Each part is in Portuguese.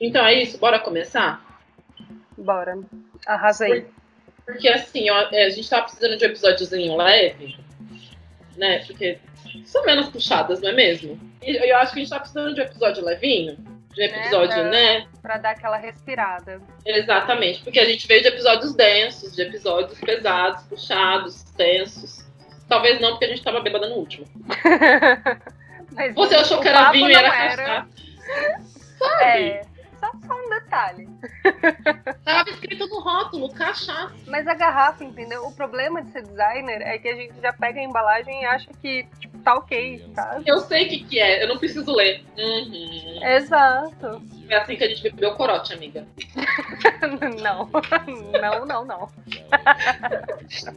Então é isso, bora começar? Bora. Arrasa aí. Porque assim, ó, é, a gente tava precisando de um episódiozinho leve, né? Porque são menos puxadas, não é mesmo? E eu acho que a gente tá precisando de um episódio levinho. De um episódio, pra, né? Pra dar aquela respirada. Exatamente, porque a gente veio de episódios densos, de episódios pesados, puxados, tensos. Talvez não, porque a gente tava bêbada no último. Mas Você achou que era vinho e não era cachaça. Sabe? É, só, um detalhe. Tava escrito no rótulo, cachaça. Mas a garrafa, entendeu? O problema de ser designer é que a gente já pega a embalagem e acha que, tipo, tá ok, tá? Eu sei o que, que é, eu não preciso ler. Uhum. Exato. É assim que a gente bebeu corote, amiga. Não, não, não, não.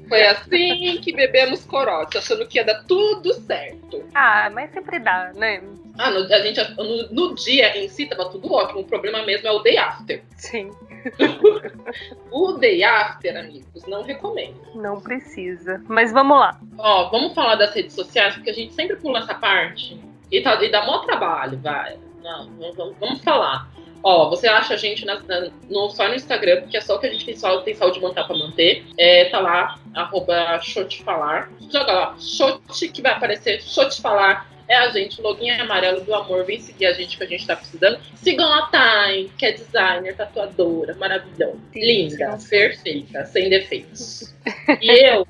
Foi assim que bebemos corote, achando que ia dar tudo certo. Ah, mas sempre dá, né? Ah, no, a gente, no, no dia em si tava tudo ótimo. O problema mesmo é o day after. Sim. O day after, amigos, não recomendo. Não precisa. Mas vamos lá. Ó, vamos falar das redes sociais, porque a gente sempre pula essa parte. E, tá, e dá maior trabalho, vai. Não, não, vamos, falar. Ó, você acha a gente na, na- no, só no Instagram, porque é só o que a gente tem, só, tem saúde mental pra manter. É, tá lá, arroba Falar. Joga lá, Xote, que vai aparecer, Xote Falar. É a gente, o login amarelo do amor. Vem seguir a gente que a gente tá precisando. Sigam a Time, que é designer, tatuadora, maravilhosa. Linda, perfeita, sem defeitos. E eu,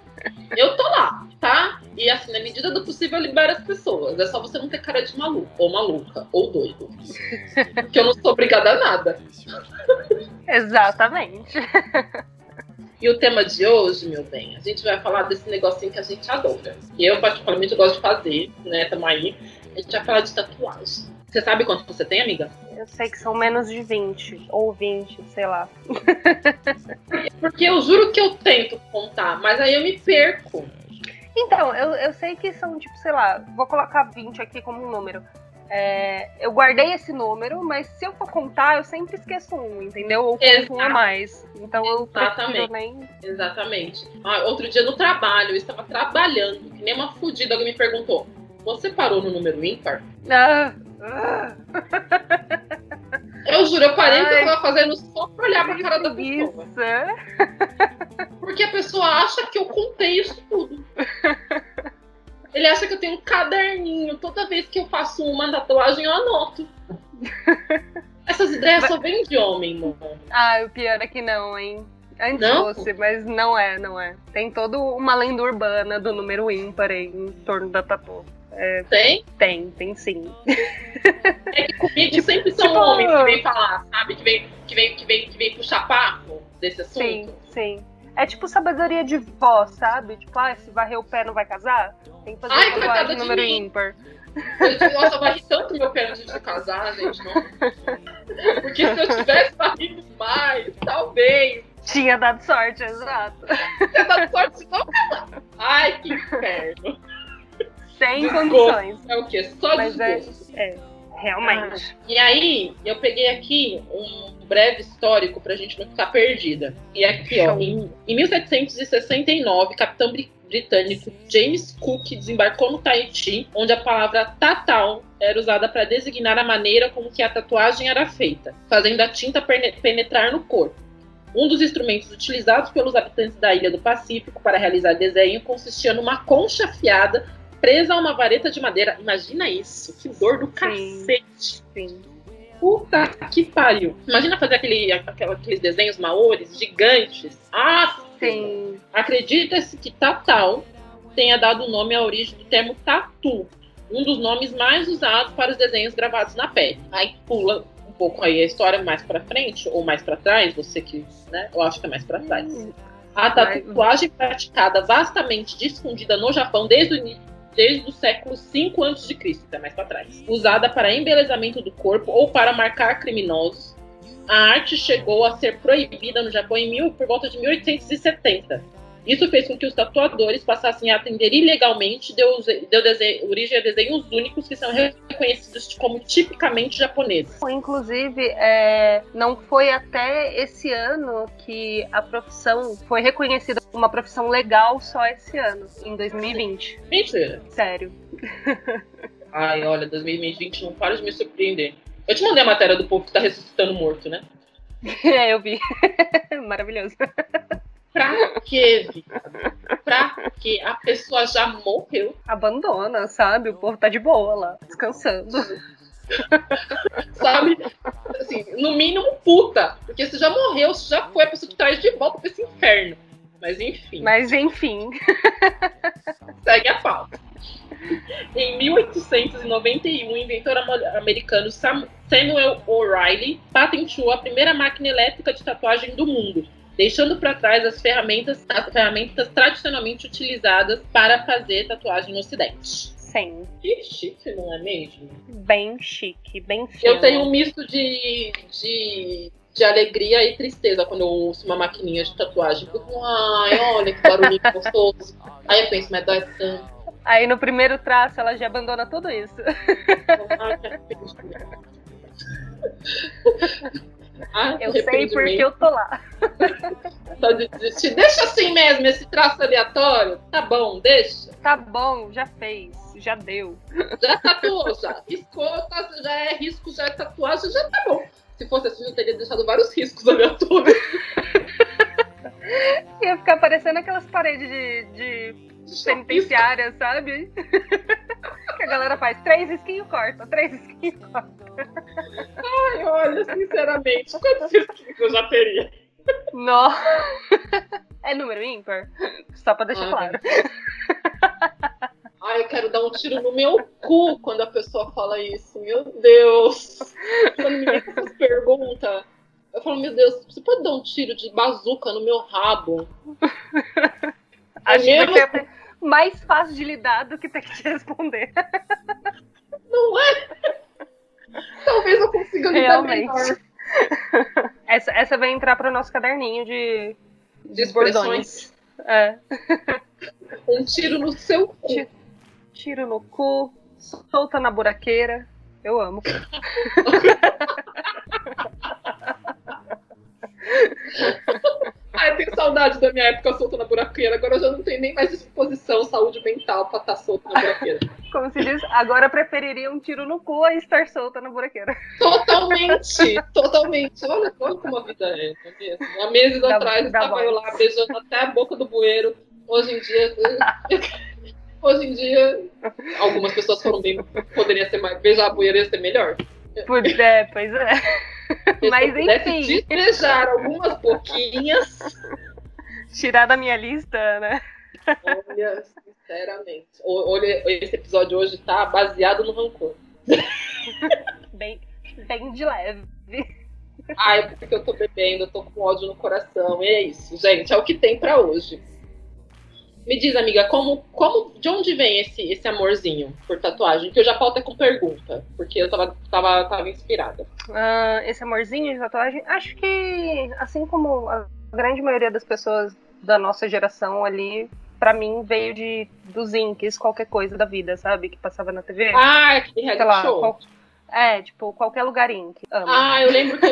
eu tô lá, tá? E assim, na medida do possível, eu libero as pessoas. É só você não ter cara de maluco, ou maluca, ou doido. Porque eu não sou obrigada a nada. Exatamente. E o tema de hoje, meu bem, a gente vai falar desse negocinho que a gente adora. E eu, particularmente, gosto de fazer, né? Tamo aí. A gente vai falar de tatuagem. Você sabe quanto você tem, amiga? Eu sei que são menos de 20, ou 20, sei lá. Porque eu juro que eu tento contar, mas aí eu me perco. Então, eu, eu sei que são, tipo, sei lá, vou colocar 20 aqui como um número. É, eu guardei esse número, mas se eu for contar, eu sempre esqueço um, entendeu? Ou conto um a mais. Então eu Exatamente. nem. Exatamente. Ah, outro dia no trabalho, eu estava trabalhando, que nem uma fudida, alguém me perguntou: Você parou no número ímpar? Ah, ah, Eu juro, eu parei o que eu tava fazendo só pra olhar pra cara da pessoa. Porque a pessoa acha que eu contei isso tudo. Ele acha que eu tenho um caderninho. Toda vez que eu faço uma tatuagem, eu anoto. Essas ideias só vêm de homem, mano. Ah, o pior é que não, hein? Antes Não? fosse, mas não é, não é. Tem toda uma lenda urbana do número ímpar aí em torno da tatu. Tem? Tem, tem sim. É que comigo sempre são tipo- homens que vêm falar, sabe? Que vem, que vem, que vem, que vem puxar papo desse assunto. Sim, sim. É tipo sabedoria de vó, sabe? Tipo, ah, se varrer o pé não vai casar? Tem que fazer Ai, uma tatuagem número mim. ímpar. Eu nossa, eu varri tanto meu pé antes de casar, gente. Não. Porque se eu tivesse varrido mais, talvez. Tinha dado sorte, exato. Você dá sorte de não casar. Ai, que inferno. Sem Desgosto. condições. É o quê? Só Mas é- desgosto. É, realmente. E aí, eu peguei aqui um breve histórico pra gente não ficar perdida. E aqui, ó, em, em 1769, capitão bri- britânico James Cook desembarcou no Tahiti, onde a palavra tatal era usada para designar a maneira como que a tatuagem era feita, fazendo a tinta penetrar no corpo. Um dos instrumentos utilizados pelos habitantes da ilha do Pacífico para realizar desenho consistia numa concha afiada presa a uma vareta de madeira. Imagina isso, que dor do Sim. cacete. Sim. Puta que pariu. Imagina fazer aquele, aquela- aqueles desenhos maores gigantes. Ah, Sim. Acredita-se que Tatal tenha dado o nome à origem do termo tatu, um dos nomes mais usados para os desenhos gravados na pele. Aí pula um pouco aí a história mais pra frente ou mais pra trás, você que, né? Eu acho que é mais pra trás. A Vai- tatuagem praticada vastamente difundida no Japão desde o início desde o século 5 a.C., até mais para trás. Usada para embelezamento do corpo ou para marcar criminosos, a arte chegou a ser proibida no Japão em mil, por volta de 1870. Isso fez com que os tatuadores passassem a atender ilegalmente, deu, deu desenho- origem a desenhos únicos que são reconhecidos como tipicamente japoneses. Inclusive, é, não foi até esse ano que a profissão foi reconhecida como uma profissão legal só esse ano, em 2020. Mentira. Sério. Ai, olha, 2020 não para de me surpreender. Eu te mandei a matéria do povo que tá ressuscitando morto, né? É, eu vi. Maravilhoso. Pra quê, Vitor? Pra quê? A pessoa já morreu. Abandona, sabe? O povo tá de boa lá, descansando. sabe? Assim, no mínimo puta. Porque você já morreu, você já foi a pessoa que traz de volta pra esse inferno. Mas enfim. Mas enfim. Segue a pauta. Em 1891, o inventor americano Samuel O'Reilly patenteou a primeira máquina elétrica de tatuagem do mundo, deixando para trás as ferramentas, as ferramentas tradicionalmente utilizadas para fazer tatuagem no Ocidente. Sim. Que chique, não é mesmo? Bem chique, bem fino. Eu tenho um misto de, de, de alegria e tristeza quando eu ouço uma maquininha de tatuagem. Eu fico, ai, olha que barulho gostoso. Aí eu penso, mas dói tanto. Aí no primeiro traço ela já abandona tudo isso. Ah, eu sei porque eu tô lá. Só de, deixa assim mesmo, esse traço aleatório. Tá bom, deixa. Tá bom, já fez, já deu. Já tatuou, já. Riscou, tá, já é risco, já é tatuagem, já tá bom. Se fosse assim, eu teria deixado vários riscos aleatórios. Ia ficar parecendo aquelas paredes de, de penitenciária, sabe? que a galera faz três esquinhos corta, três esquinhos corta. Ai, olha, sinceramente, quantos esquinhos eu já teria? Não. É número ímpar? Só pra deixar Ai. claro. Ai, eu quero dar um tiro no meu cu quando a pessoa fala isso. Meu Deus. Quando me vem essas perguntas, eu falo, meu Deus, você pode dar um tiro de bazuca no meu rabo? Acho é mesmo... que vai ser mais fácil de lidar do que ter que te responder. Não é? Talvez eu consiga lidar Realmente. melhor. Essa, essa vai entrar para o nosso caderninho de, de bordões. É. Um tiro no seu cu. Tiro, tiro no cu, solta na buraqueira. Eu amo. Ai, eu tenho saudade da minha época solta na buraqueira. Agora eu já não tenho nem mais disposição, saúde mental pra estar tá solta na buraqueira. Como se diz, agora preferiria um tiro no cu a estar solta na buraqueira. Totalmente, totalmente. Olha, olha como a vida é, não é mesmo? Há meses dá, atrás estava eu lá beijando até a boca do bueiro. Hoje em dia. Hoje em dia, algumas pessoas foram bem. Poderia ser mais. Beijar a bueira ia ser melhor. Pois é, pois é. Mas enfim. despejar algumas pouquinhas. Tirar da minha lista, né? Olha, sinceramente. Olha, esse episódio hoje tá baseado no rancor. Bem, bem de leve. Ai, porque eu tô bebendo, eu tô com ódio no coração. E é isso, gente. É o que tem para hoje. Me diz, amiga, como, como, de onde vem esse, esse amorzinho por tatuagem? Que eu já pauta com pergunta, porque eu tava, tava, tava inspirada. Uh, esse amorzinho de tatuagem, acho que, assim como a grande maioria das pessoas da nossa geração ali, para mim veio de dos inks, qualquer coisa da vida, sabe? Que passava na TV. Ah, aquele reality lá, show. Qual, é, tipo, qualquer lugar ink. Ah, eu lembro que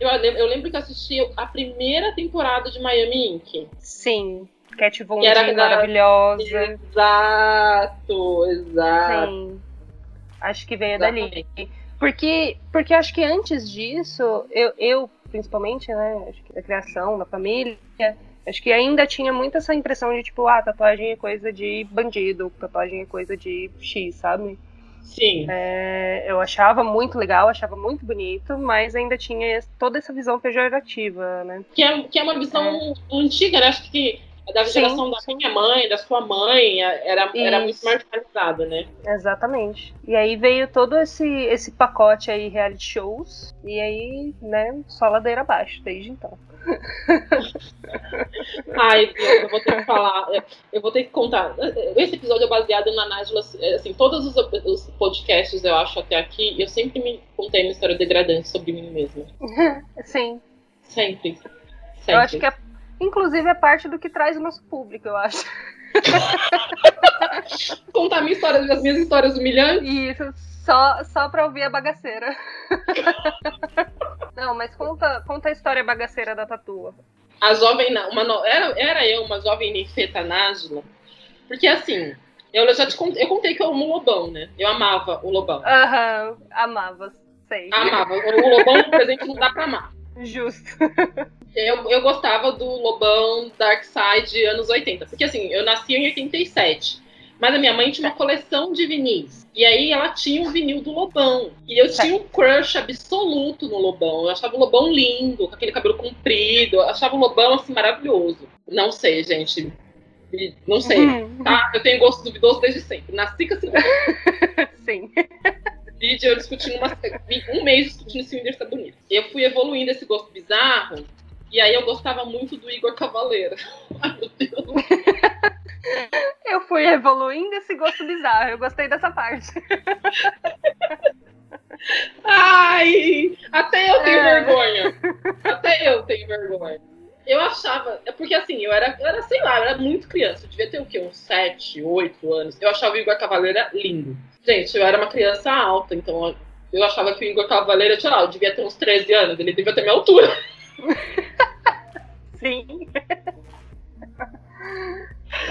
eu, eu, eu lembro que assisti a primeira temporada de Miami Ink. Sim. Cat Von D, maravilhosa. Exato, exato. Sim. Acho que veio Exatamente. dali. Porque, porque acho que antes disso, eu, eu principalmente, né, acho que da criação, da família, acho que ainda tinha muito essa impressão de, tipo, ah, tatuagem é coisa de bandido, tatuagem é coisa de X, sabe? Sim. É, eu achava muito legal, achava muito bonito, mas ainda tinha toda essa visão pejorativa, né? Que é, que é uma visão é. antiga, né? Acho que da geração sim, da sim. minha mãe, da sua mãe, era, era muito marginalizada, né? Exatamente. E aí veio todo esse, esse pacote aí, reality shows, e aí, né, só ladeira abaixo, desde então. Ai, eu vou ter que falar, eu vou ter que contar. Esse episódio é baseado na Nájila, assim, todos os, os podcasts eu acho até aqui, eu sempre me contei uma história degradante sobre mim mesma. Sim. Sempre. sempre. Eu acho que a Inclusive é parte do que traz o nosso público, eu acho. Contar minha história, as minhas histórias humilhantes? Isso, só, só pra ouvir a bagaceira. Não, mas conta, conta a história bagaceira da tatua. A jovem, uma, era, era eu uma jovem ninfeta porque assim, eu já te contei, eu contei que eu amo o Lobão, né? Eu amava o Lobão. Aham, uhum, amava. Sei. Amava. O Lobão presente não dá pra amar. Justo. Eu, eu gostava do Lobão Dark Side anos 80. Porque assim, eu nasci em 87. Mas a minha mãe tinha uma coleção de vinis. E aí ela tinha um vinil do Lobão. E eu tinha um crush absoluto no Lobão. Eu achava o Lobão lindo, com aquele cabelo comprido. Eu achava o Lobão, assim, maravilhoso. Não sei, gente. Não sei. Uhum. Tá? Eu tenho gosto duvidoso desde sempre. Nasci com esse Sim. Vídeo, eu discutindo uma, um mês discutindo se o Whindersson é bonito. Eu fui evoluindo esse gosto bizarro. E aí eu gostava muito do Igor Cavaleira. Ai, meu Deus. Eu fui evoluindo esse gosto bizarro. Eu gostei dessa parte. Ai, até eu tenho É. vergonha. Até eu tenho vergonha. Eu achava, é porque assim, eu era, eu era, sei lá, eu era muito criança. Eu devia ter o quê? Uns 7, 8 anos. Eu achava o Igor Cavaleira lindo. Gente, eu era uma criança alta, então eu- achava que o Igor Cavaleira, sei lá, eu devia ter uns 13 anos, ele devia ter minha altura. Sim.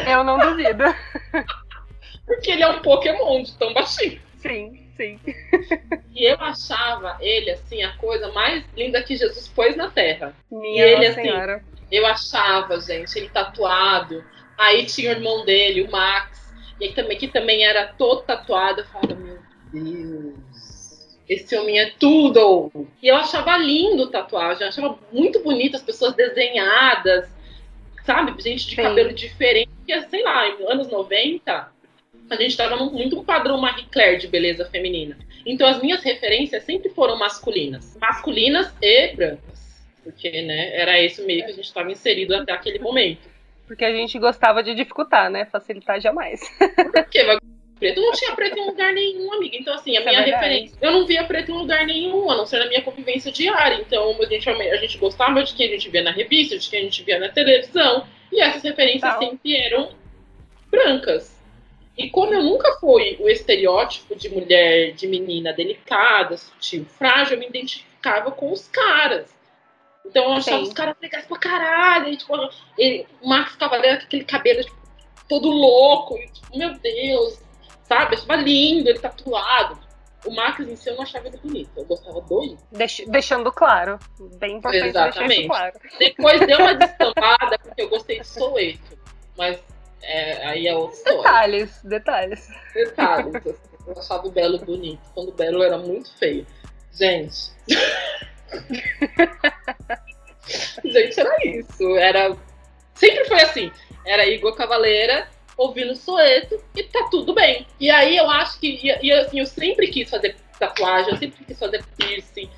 Eu não duvido. Porque ele é um Pokémon de tão baixinho. Sim, sim. E eu achava ele, assim, a coisa mais linda que Jesus pôs na Terra. Minha ele, Nossa assim, Senhora. Eu achava, gente, ele tatuado. Aí tinha o irmão dele, o Max, e aí também, que também era todo tatuado. Eu falava, meu Deus, esse homem é tudo. E eu achava lindo tatuagem, eu achava muito bonito as pessoas desenhadas, sabe? Gente de Sim. cabelo diferente. Sei lá, anos 90, a gente tava num, muito um padrão Marie Claire de beleza feminina. Então as minhas referências sempre foram masculinas. Masculinas e brancas. Porque, né, era esse o meio que a gente estava inserido até aquele momento. Porque a gente gostava de dificultar, né? Facilitar jamais. Porque vai- preto não tinha preto em lugar nenhum, amiga. Então, assim, a Isso é minha verdade. referência. Eu não via preto em lugar nenhum, a não ser na minha convivência diária. Então, a gente, a gente gostava de quem a gente via na revista, de quem a gente via na televisão. E essas referências Tal. sempre eram brancas. E como eu nunca fui o estereótipo de mulher, de menina delicada, sutil, frágil, eu me identificava com os caras. Então eu achava Sim. os caras legais pra caralho. E, tipo, ele, o Max Cavaleiro com aquele cabelo tipo, todo louco. E, tipo, meu Deus, sabe? Eu achava lindo, ele tatuado. O Max em si eu não achava ele bonito. Eu gostava do Igor. Deix- deixando claro. Bem importante deixar Exatamente. isso claro. Depois deu uma destambada porque eu gostei de Soweto. Mas é, aí é outra história. Detalhes, detalhes. Detalhes. assim, Eu achava o Belo bonito, quando o Belo era muito feio. Gente. Gente, era isso. Era. Sempre foi assim. Era Igor Cavaleira ouvindo Soeto e tá tudo bem. E aí eu acho que. E, e, assim, eu sempre quis fazer tatuagem, eu sempre quis fazer piercing.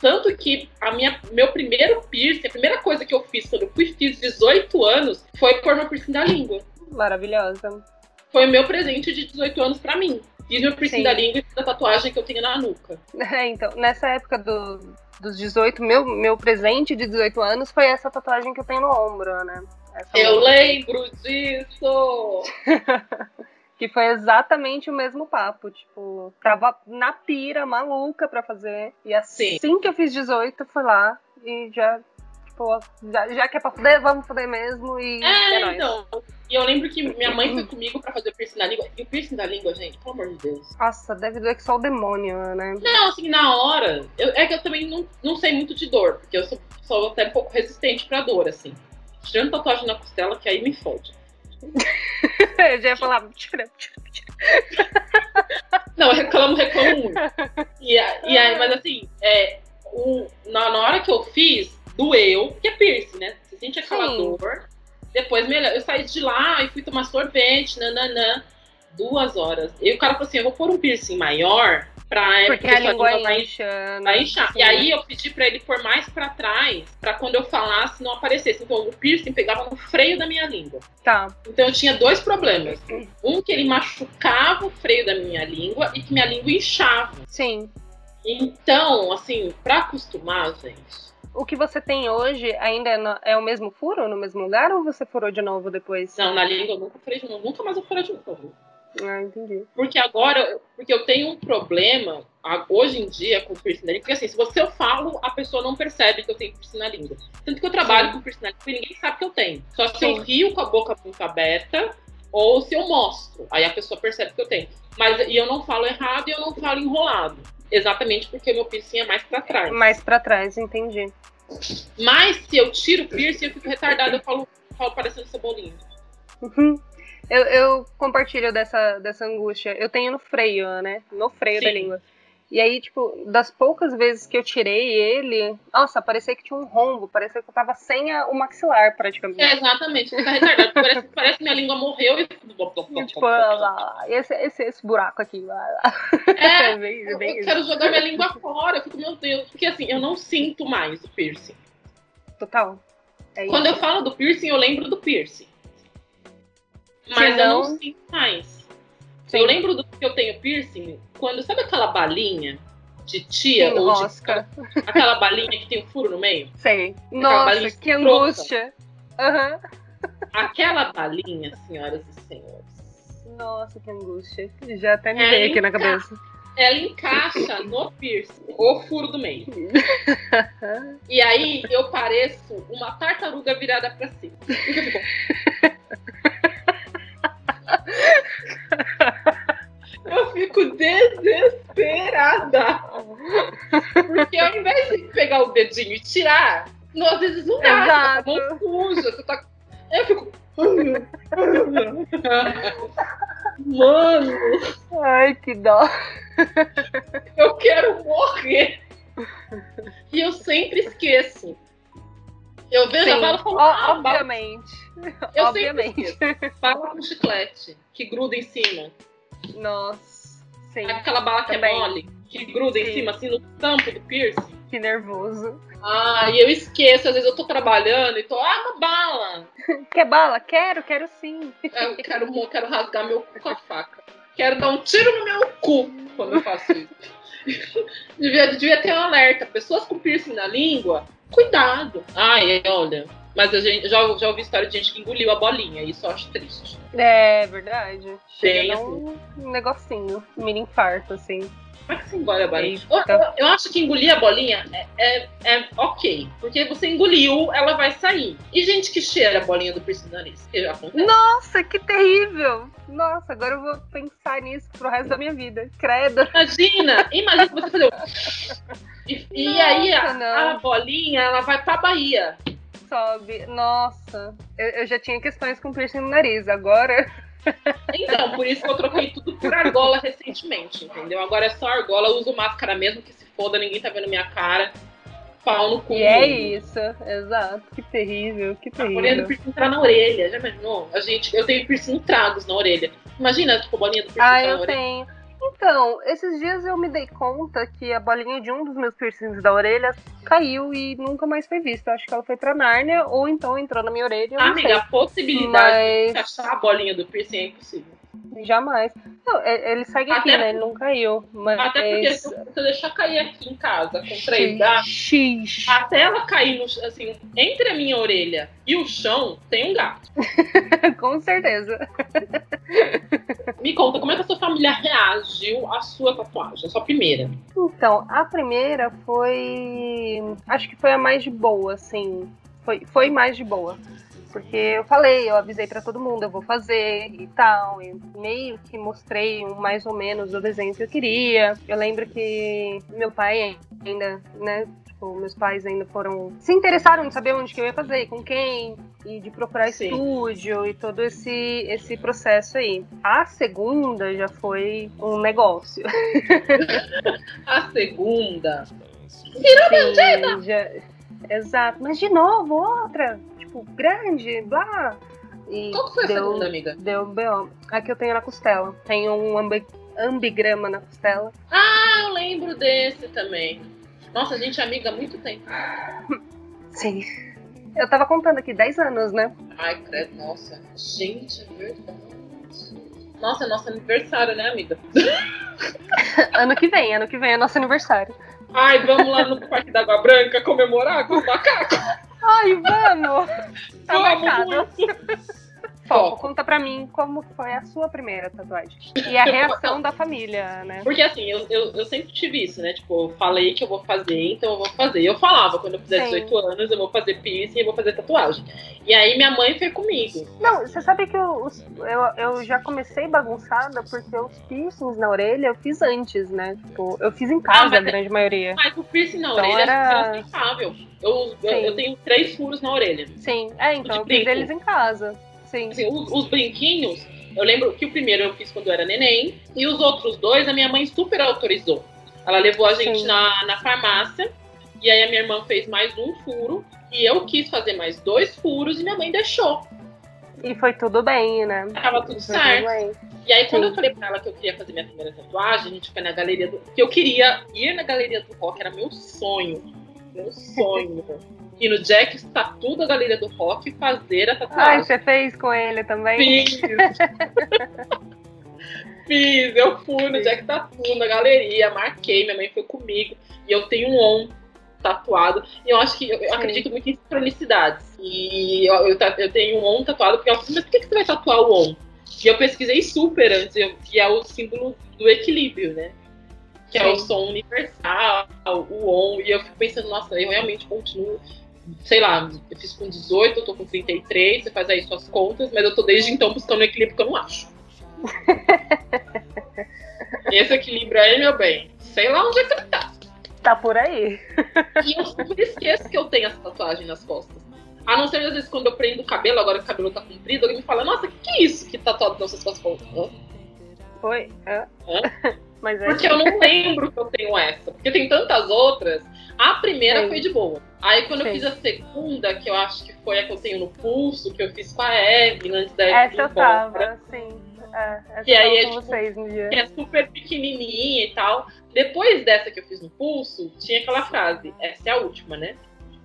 Tanto que a minha, meu primeiro piercing, a primeira coisa que eu fiz quando eu fiz 18 anos, foi pôr meu piercing da língua Maravilhosa. foi o meu presente de 18 anos pra mim. Fiz meu piercing Sim. da língua e fiz a tatuagem que eu tenho na nuca. É, então, nessa época do, dos 18, meu, meu presente de 18 anos foi essa tatuagem que eu tenho no ombro, né? Essa Eu lembro disso! Que foi exatamente o mesmo papo. Tipo, tava na pira, maluca pra fazer. E assim Sim. que eu fiz 18, fui lá e já, tipo, já, já que é pra fuder, vamos fuder mesmo. E é, É, nóis. então. E eu lembro que minha mãe foi comigo pra fazer o piercing da língua. E o piercing da língua, gente, pelo amor de Deus. Nossa, deve doer que só o demônio, né? Não, assim, na hora, eu- é que eu também não, não sei muito de dor, porque eu sou, sou até um pouco resistente pra dor, assim. Tirando tatuagem na costela, que aí me fode. Eu já ia falar, tira, tira, tira. Não, eu reclamo, reclamo muito. E, e aí, mas assim, é, o, na, na hora que eu fiz, doeu, que é piercing, né? Você sente aquela Sim. dor. Depois, melhor, eu saí de lá e fui tomar sorvete, nananã. Duas horas. E o cara falou assim: eu vou pôr um piercing maior pra Porque porque a língua vai, incha. né? vai inchar. Sim. E aí eu pedi pra ele pôr mais pra trás, pra quando eu falasse não aparecesse. Então o piercing pegava no freio da minha língua. Tá. Então eu tinha dois problemas. Um que ele machucava o freio da minha língua e que minha língua inchava. Sim. Então, assim, pra acostumar, gente. O que você tem hoje ainda é, no- é o mesmo furo, no mesmo lugar, ou você furou de novo depois? Não, na língua eu nunca furei de novo. Nunca mais eu furei de novo. Ah, entendi. Porque agora, porque eu tenho um problema hoje em dia com piercing na língua. Porque assim, se você eu falo, a pessoa não percebe que eu tenho piercing na língua. Tanto que eu trabalho Sim. com piercing na língua e ninguém sabe que eu tenho. Só se Sim. eu rio com a boca muito aberta ou se eu mostro. Aí a pessoa percebe que eu tenho. Mas e eu não falo errado e eu não falo enrolado. Exatamente porque o meu piercing é mais pra trás. Mais pra trás, entendi. Mas se eu tiro o piercing, eu fico retardada, eu falo, falo parecendo cebolinha. Uhum. Eu, eu, compartilho dessa, dessa angústia. Eu tenho no freio, né? No freio Sim. da língua. E aí, tipo, das poucas vezes que eu tirei ele, nossa, parecia que tinha um rombo, parecia que eu tava sem a, o maxilar praticamente. É, exatamente, fica retardado. parece, parece que minha língua morreu e. e tipo, lá, esse, esse, esse buraco aqui. Lá, É, é bem, eu, bem eu quero jogar minha língua fora. Eu fico, meu Deus, porque assim, eu não sinto mais o piercing. Total. É Quando eu falo do piercing, eu lembro do piercing. Mas não... eu não sinto mais. Sim. Eu lembro do que eu tenho piercing quando, sabe aquela balinha de tia? Sim, ou rosca. de, aquela balinha que tem um furo no meio? Sei. Nossa, que angústia. Uhum. Aquela balinha, senhoras e senhores. Nossa, que angústia. Já até me veio aqui na cabeça. Ela encaixa no piercing, o furo do meio. e aí eu pareço uma tartaruga virada pra cima. Eu fico desesperada. Porque ao invés de pegar o dedinho e tirar, não, às vezes não dá. Exato. Você tá mão suja. Você tá... Eu fico. Mano. Ai, que dó. Eu quero morrer. E eu sempre esqueço. Eu vejo Sim, a bala falando. Ah, obviamente. Eu obviamente. sempre Bala com chiclete, que gruda em cima. Nossa. Sim. Aquela bala que é Também. é mole, que gruda sim. em cima, assim, no tampo do piercing. Que nervoso. Ah, e eu esqueço, às vezes eu tô trabalhando e tô, ah, uma bala. Quer bala? Quero, quero sim. Eu quero, eu quero rasgar meu cu com a faca. Quero dar um tiro no meu cu quando eu faço isso. devia, devia ter um alerta. Pessoas com piercing na língua, cuidado. Ai, olha, mas a gente, já, já ouvi história de gente que engoliu a bolinha, isso eu acho triste. É verdade. Chega um negocinho, um mini infarto, assim. Como é que você engole a bolinha? Eu, eu, eu, acho que engolir a bolinha é, é, é, ok. Porque você engoliu, ela vai sair. E gente que cheira a bolinha do piercing do nariz? Nossa, que terrível! Nossa, agora eu vou pensar nisso pro resto da minha vida. Credo. Imagina! Imagina você fazer. E, e aí a, a, bolinha, ela vai pra Bahia sobe. Nossa, eu, eu já tinha questões com piercing no nariz, agora. Então, por isso que eu troquei tudo por argola recentemente, entendeu? Agora é só argola, eu uso máscara mesmo, que se foda, ninguém tá vendo minha cara. Pau no cu. E é isso, exato. Que terrível, que terrível. A bolinha do piercing entrar na orelha, já imaginou? A gente, eu tenho piercing tragos na orelha. Imagina, tipo, bolinha do piercing ah, eu tenho. Então, esses dias eu me dei conta que a bolinha de um dos meus piercings da orelha caiu e nunca mais foi vista. Acho que ela foi pra Nárnia ou então entrou na minha orelha. Amiga, sei. a possibilidade Mas... de achar a bolinha do piercing é impossível. Jamais. Não, ele segue até aqui, né? Ele não caiu. Mas... Até porque se você deixar cair aqui em casa com três gatos, até ela cair no, assim, entre a minha orelha e o chão, tem um gato. com certeza. Me conta, como é que a sua família reagiu à sua tatuagem, a sua primeira? Então, a primeira foi. Acho que foi a mais de boa, assim. Foi, foi mais de boa. Porque eu falei, eu avisei para todo mundo, eu vou fazer e tal. E meio que mostrei mais ou menos o desenho que eu queria. Eu lembro que meu pai ainda, né? Tipo, meus pais ainda foram. se interessaram em saber onde que eu ia fazer, com quem, e de procurar Sim. estúdio e todo esse, esse processo aí. A segunda já foi um negócio. A segunda. Virou Sim, já... Exato, mas de novo, outra tipo, grande, blá. E Qual foi deu, a segunda, amiga? Deu B.O. A que eu tenho na costela. Tem um ambi ambigrama na costela. Ah, eu lembro desse também. Nossa, a gente é amiga há muito tempo. Sim. Eu tava contando aqui, 10 anos, né? Ai, credo, nossa. Gente, é verdade. Nossa, é nosso aniversário, né, amiga? ano que vem, ano que vem é nosso aniversário. Ai, vamos lá no Parque da Água Branca comemorar com os macacos. Ai, vamos! Tá vamos foco. Conta pra mim como foi a sua primeira tatuagem. E a reação da família, né? Porque assim, eu, eu, eu, sempre tive isso, né? Tipo, eu falei que eu vou fazer, então eu vou fazer. Eu falava, quando eu fizer Sim. 18 anos, eu vou fazer piercing e vou fazer tatuagem. E aí minha mãe foi comigo. Não, você sabe que eu, eu, eu já comecei bagunçada porque os piercings na orelha eu fiz antes, né? Tipo, eu fiz em casa, ah, a grande maioria. Mas o piercing na então orelha era... é. Eu, eu, eu, tenho três furos na orelha. Sim, é, então eu fiz eles em casa. Sim. Assim, os, os, brinquinhos, eu lembro que o primeiro eu fiz quando eu era neném, e os outros dois a minha mãe super autorizou. Ela levou a gente na, na farmácia, e aí a minha irmã fez mais um furo, e eu quis fazer mais dois furos, e minha mãe deixou. E foi tudo bem, né? Tava tudo certo. Tudo e aí, quando Sim. eu falei pra ela que eu queria fazer minha primeira tatuagem, a gente foi na galeria do. que eu queria ir na galeria do rock, era meu sonho. Meu sonho. E no Jack Tatu da Galeria do Rock fazer a tatuagem. Ai, você fez com ele também? Fiz. Fiz, eu fui no Jack Tatu na galeria, marquei, minha mãe foi comigo. E eu tenho um on tatuado. E eu acho que eu acredito muito em sincronicidades. E eu, eu, eu tenho um on tatuado, porque ela falou, mas por que, que você vai tatuar o on? E eu pesquisei super antes, que é o símbolo do equilíbrio, né? Que é o som universal, o on. E eu fico pensando, nossa, eu realmente continuo. Sei lá, eu fiz com 18, eu tô com 33, você faz aí suas contas, mas eu tô desde então buscando o equilíbrio que eu não acho. Esse equilíbrio aí, meu bem, sei lá onde é que ele tá. Tá por aí. e eu sempre esqueço que eu tenho essa tatuagem nas costas. A não ser às vezes quando eu prendo o cabelo, agora que o cabelo tá comprido, alguém me fala, nossa, o que, que é isso que tá tatuado nas suas costas? Hã? Foi? Hã? Hã? Mas é. Porque eu não lembro que eu tenho essa. Porque tem tantas outras. A primeira Sim. foi de boa. Aí quando Sim. eu fiz a segunda, que eu acho que foi a que eu tenho no pulso, que eu fiz com a Evelyn antes da Evelyn. Essa eu tava, sim. É, que aí é, tipo, vocês um dia. é super pequenininha e tal. Depois dessa que eu fiz no pulso, tinha aquela frase: essa é a última, né?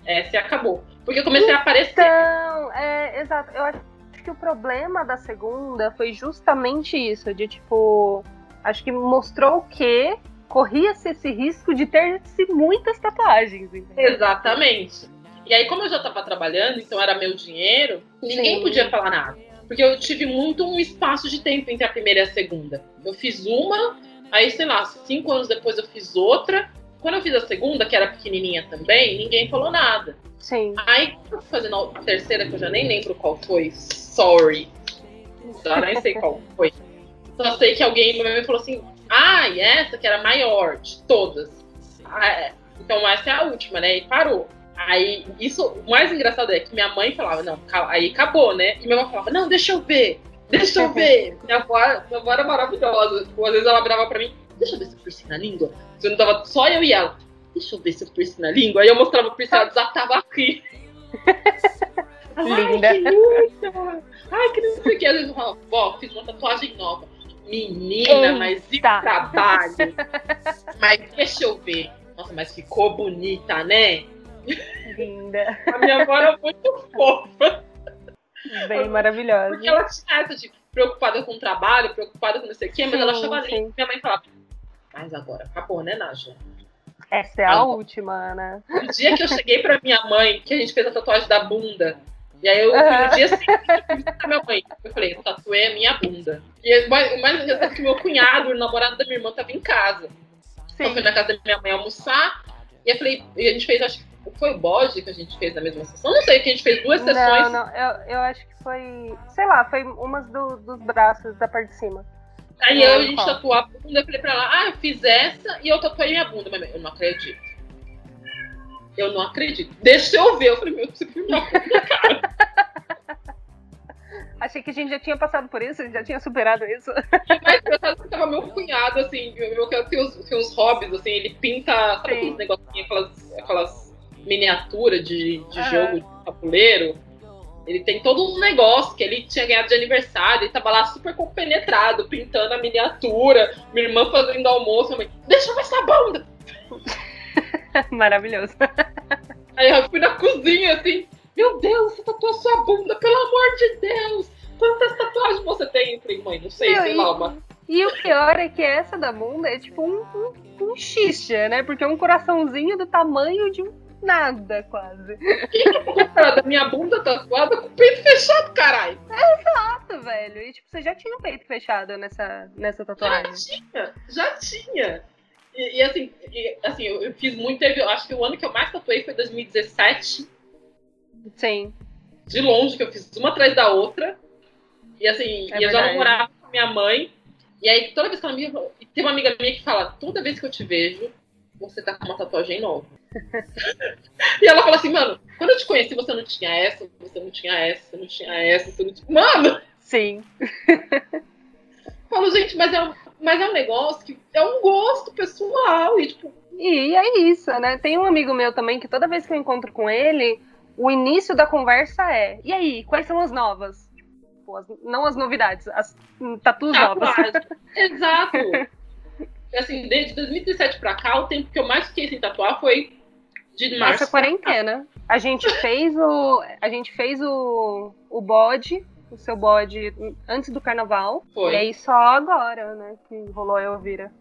Essa acabou. Porque eu comecei então, a aparecer. Então, é, exato. Eu acho que o problema da segunda foi justamente isso, de tipo. Acho que mostrou que corria-se esse risco de ter-se muitas tatuagens. Entendeu? Exatamente. E aí, como eu já estava trabalhando, então era meu dinheiro, ninguém Sim. podia falar nada. Porque eu tive muito um espaço de tempo entre a primeira e a segunda. Eu fiz uma, aí, sei lá, cinco anos depois eu fiz outra. Quando eu fiz a segunda, que era pequenininha também, ninguém falou nada. Sim. Aí, fazendo a terceira, que eu já nem lembro qual foi, sorry. Já nem sei qual foi. Só sei que alguém me falou assim: ah, e essa que era maior de todas. Ah, é. Então essa é a última, né? E parou. Aí, isso, o mais engraçado é que minha mãe falava, não, aí acabou, né? E minha mãe falava, não, deixa eu ver, deixa eu ver. minha, avó, minha avó era maravilhosa. Tipo, às vezes ela brava pra mim, deixa eu ver se eu piercing na língua. Se não tava só eu e ela, deixa eu ver se eu piercing na língua. Aí eu mostrava o piercing, ela desatava aqui. Linda. Ai, que linda. Ai, que não sei o que. Às vezes eu falo, vó, fiz uma tatuagem nova. Menina, Eita. mas e o trabalho? mas deixa eu ver. Nossa, mas ficou bonita, né? Linda. A minha avó era muito fofa. Bem maravilhosa. Porque ela tinha essa de preocupada com o trabalho, preocupada com não sei o quê, mas ela achava lindo. Minha mãe falava, mas agora acabou, né, Nádia? Essa é a última, né? O dia que eu cheguei pra minha mãe, que a gente fez a tatuagem da bunda, e aí eu, uhum. no dia seguinte, eu minha mãe. Eu falei, eu tatuei a minha bunda. E o mais engraçado é que meu cunhado, o namorado da minha irmã, tava em casa. Sim. Eu fui na casa da minha mãe almoçar, e eu falei, e a gente fez, acho que foi o bode que a gente fez na mesma sessão? Não sei, que a gente fez duas sessões. Não, não, eu, eu acho que foi. Sei lá, foi umas do, dos braços da parte de cima. Aí eu, a gente tatuou a bunda, eu falei pra ela, ah, eu fiz essa e eu tatuei minha bunda. Mas eu não acredito. Eu não acredito. Deixa eu ver. Eu falei, meu, você viu minha cara. Achei que a gente já tinha passado por isso, já tinha superado isso. Mas eu tava meu cunhado, assim, meu cunhado tem uns, tem uns hobbies, assim, ele pinta, sabe Sim. aqueles negocinhos, aquelas, aquelas miniatura de, de uhum. jogo de tabuleiro. Ele tem todo um negócio que ele tinha ganhado de aniversário, ele tava lá super compenetrado, pintando a miniatura, minha irmã fazendo almoço, minha mãe, deixa eu ver essa bunda! Maravilhoso. Aí eu fui na cozinha assim, meu Deus, você tatuou sua bunda, pelo amor de Deus! Quantas tatuagens você tem? Eu falei, mãe, não sei, sei lá, uma. E o pior é que essa da bunda é tipo um, um, um xixa, né? Porque é um coraçãozinho do tamanho de um Nada, quase. Quem que da minha bunda tatuada com o peito fechado, caralho? Exato, velho. E tipo, você já tinha o peito fechado nessa, nessa tatuagem? Já tinha, já tinha. E, e assim, e, assim eu, eu, fiz muito. Teve, acho que o ano que eu mais tatuei foi 2017. Sim. De longe, que eu fiz uma atrás da outra. E assim, é e eu já morava com minha mãe. E aí, toda vez que ela me. Tem uma amiga minha que fala: toda vez que eu te vejo, você tá com uma tatuagem nova. e ela fala assim, mano, quando eu te conheci, você não tinha essa, você não tinha essa, você não tinha essa, você não tinha. Mano! Sim. Falo, gente, mas é, um, mas é um negócio que é um gosto pessoal. E, tipo... e é isso, né? Tem um amigo meu também que toda vez que eu encontro com ele, o início da conversa é: e aí, quais são as novas? Tipo, as, não as novidades, as tatus novas. Exato. assim, desde 2017 pra cá, o tempo que eu mais fiquei sem tatuar foi de março. Essa quarentena. A gente fez o. A gente fez o, o bode, o seu bode, antes do carnaval. Foi. E aí só agora, né, que rolou a Elvira.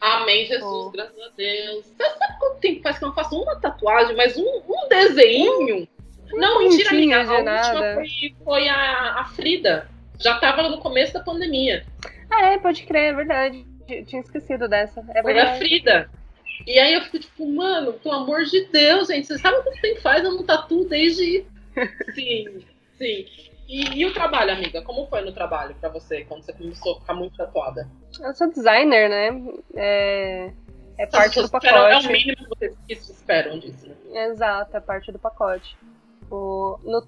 Amém, Jesus, oh. graças a Deus. Você sabe quanto tempo faz que eu não faço uma tatuagem, mas um, um desenho? Um não, mentira, amiga. A última foi, foi a, a Frida. Já tava no começo da pandemia. Ah, é, pode crer, é verdade. Tinha esquecido dessa. É Foi a Frida. E aí eu fico tipo, mano, pelo amor de Deus, gente, você sabe quanto tempo faz? Eu não tatuo desde. sim, sim. E, e, o trabalho, amiga? Como foi no trabalho pra você, quando você começou a ficar muito tatuada? Eu sou designer, né? É, é parte do pacote. é o mínimo que vocês esperam disso. Né? Exato, é parte do pacote. O, no,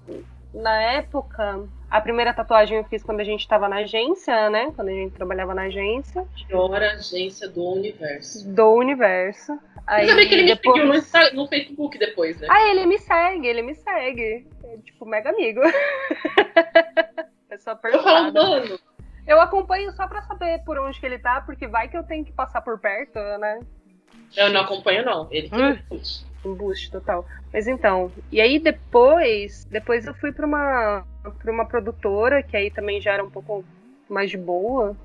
na época, a primeira tatuagem eu fiz quando a gente estava na agência, né? Quando a gente trabalhava na agência. Pior agência do universo. Do universo. Aí, Você sabia que ele depois... me seguiu no, no, Facebook depois, né? Ah, ele me segue, ele me segue. É, tipo, mega amigo. é só Eu falo, mano. Eu acompanho só pra saber por onde que ele tá, porque vai que eu tenho que passar por perto, né? Eu não acompanho, não. Ele que hum um boost total. Mas então, e aí depois, depois eu fui para uma para uma produtora que aí também já era um pouco mais boa,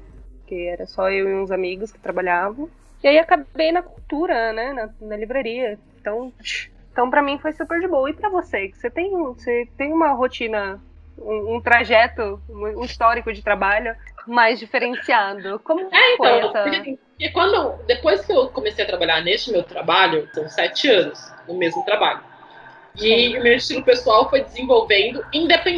que era só eu e uns amigos que trabalhavam. E aí acabei na cultura, né, na, na livraria. Então, então para mim foi super de boa. E para você, que você tem você tem uma rotina um, um, trajeto, um histórico de trabalho mais diferenciado. Como é, então, essa... Porque, porque quando, depois que eu comecei a trabalhar neste meu trabalho, são sete anos no mesmo trabalho. E o meu estilo pessoal foi desenvolvendo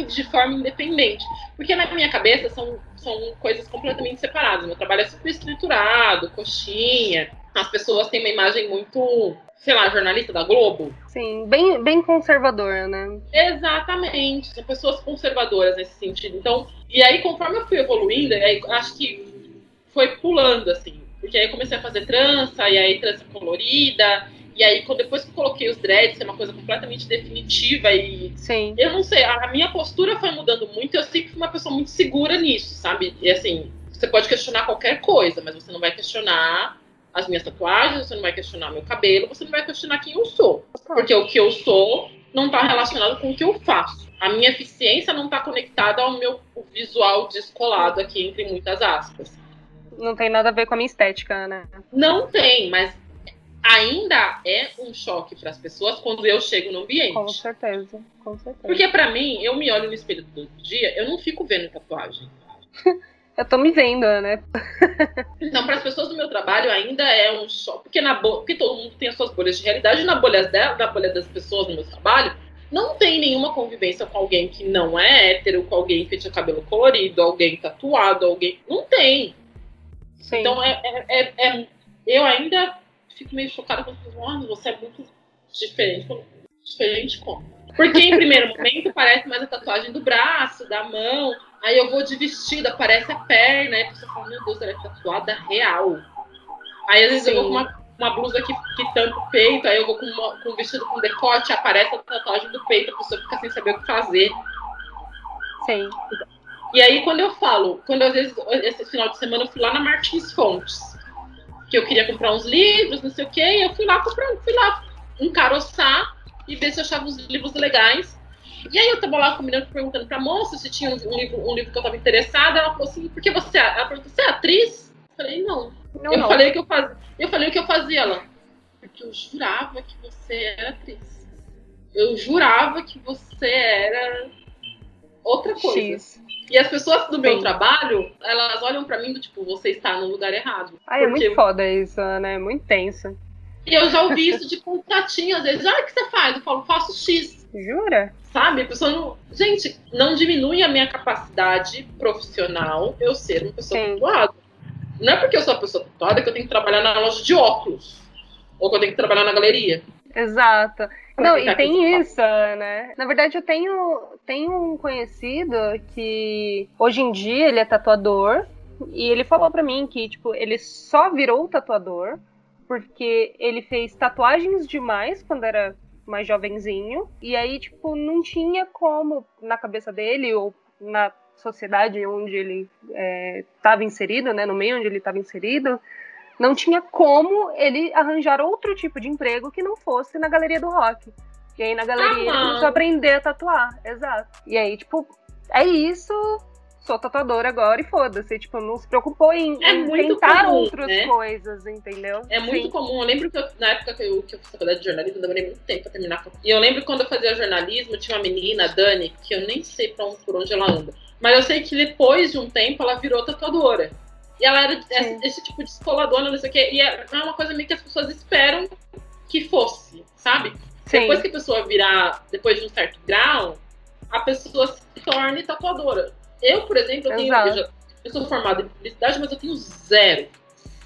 de forma independente. Porque na minha cabeça são, são coisas completamente separadas. Meu trabalho é super estruturado, coxinha. As pessoas têm uma imagem muito sei lá, jornalista da Globo. Sim, bem, bem conservador, né? Exatamente, são pessoas conservadoras nesse sentido. Então, e aí conforme eu fui evoluindo, aí, acho que foi pulando, assim. Porque aí eu comecei a fazer trança, e aí trança colorida, e aí depois que eu coloquei os dreads, é uma coisa completamente definitiva e... Sim. Eu não sei, a minha postura foi mudando muito, eu sempre fui uma pessoa muito segura nisso, sabe? E assim, você pode questionar qualquer coisa, mas você não vai questionar as minhas tatuagens, você não vai questionar meu cabelo, você não vai questionar quem eu sou. Porque o que eu sou não está relacionado com o que eu faço. A minha eficiência não está conectada ao meu visual descolado aqui, entre muitas aspas. Não tem nada a ver com a minha estética, né? Não tem, mas ainda é um choque para as pessoas quando eu chego no ambiente. Com certeza, com certeza. Porque para mim, eu me olho no espelho todo dia, eu não fico vendo tatuagem. Eu tô me vendo, né? Então, para as pessoas do meu trabalho ainda é um choque, porque, na bo... porque todo mundo tem as suas bolhas de realidade, na bolha, dela, na bolha das pessoas no meu trabalho, não tem nenhuma convivência com alguém que não é hétero, com alguém que tinha cabelo colorido, alguém tatuado, alguém. Não tem. Sim. Então, é, é, é, é, eu ainda fico meio chocada quando pessoas você é muito diferente. Diferente como? Porque, em primeiro momento, parece mais a tatuagem do braço, da mão Aí eu vou de vestido, aparece a perna, aí a pessoa fala, meu Deus, ela é tatuada real. Aí às vezes Sim. eu vou com uma, uma blusa que, que tampa o peito, aí eu vou com, uma, com um vestido com decote, aparece a tatuagem do peito, a pessoa fica sem saber o que fazer. Sim. E aí quando eu falo, quando às vezes, esse final de semana eu fui lá na Martins Fontes, que eu queria comprar uns livros, não sei o quê, e eu fui lá comprar, fui lá encaroçar e ver se eu achava uns livros legais. E aí eu tava lá combinando, perguntando pra moça se tinha um, livro, um livro que eu tava interessada. Ela falou assim, por que você. Ela perguntou, você é atriz? Eu falei, não. não eu não. falei o que eu fazia. Eu falei o que eu fazia, ela. Porque eu jurava que você era atriz. eu jurava que você era outra coisa. X. E as pessoas do meu Sim. trabalho, elas olham pra mim do tipo, você está no lugar errado. Ai, é Porque- muito foda isso, né? É muito tenso. E eu já ouvi isso de contratinho, às vezes, ah, o que você faz? Eu falo, faço X. Jura? Sabe? A pessoa não. Gente, não diminui a minha capacidade profissional eu ser uma pessoa Sim. tatuada. Não é porque eu sou uma pessoa tatuada que eu tenho que trabalhar na loja de óculos. Ou que eu tenho que trabalhar na galeria. Exato. Não, ficar e tem aqui. isso, né? Na verdade, eu tenho, tenho um conhecido que hoje em dia ele é tatuador e ele falou pra mim que, tipo, ele só virou tatuador porque ele fez tatuagens demais quando era mais jovenzinho e aí, tipo, não tinha como na cabeça dele ou na sociedade onde ele estava inserido, né, no meio onde ele estava inserido, não tinha como ele arranjar outro tipo de emprego que não fosse na galeria do rock. E aí na galeria Ah, ele começou a aprender a tatuar, exato. E aí, tipo, é isso, sou tatuadora agora e foda-se. Tipo, não se preocupou em, É em tentar comum, outras né? coisas, entendeu? É muito Sim. comum. Eu lembro que eu- na época que eu, que eu fiz faculdade de jornalismo, eu demorei muito tempo pra terminar. E eu lembro quando eu fazia jornalismo, tinha uma menina, a Dani, que eu nem sei pra onde, por onde ela anda. Mas eu sei que depois de um tempo ela virou tatuadora. E ela era esse, esse tipo de escoladona, não sei o quê. E é é uma coisa meio que as pessoas esperam que fosse, sabe? Sim. Depois que a pessoa virar, depois de um certo grau, a pessoa se torne tatuadora. Eu, por exemplo, eu, tenho, eu, já- eu sou formada em publicidade, mas eu tenho zero,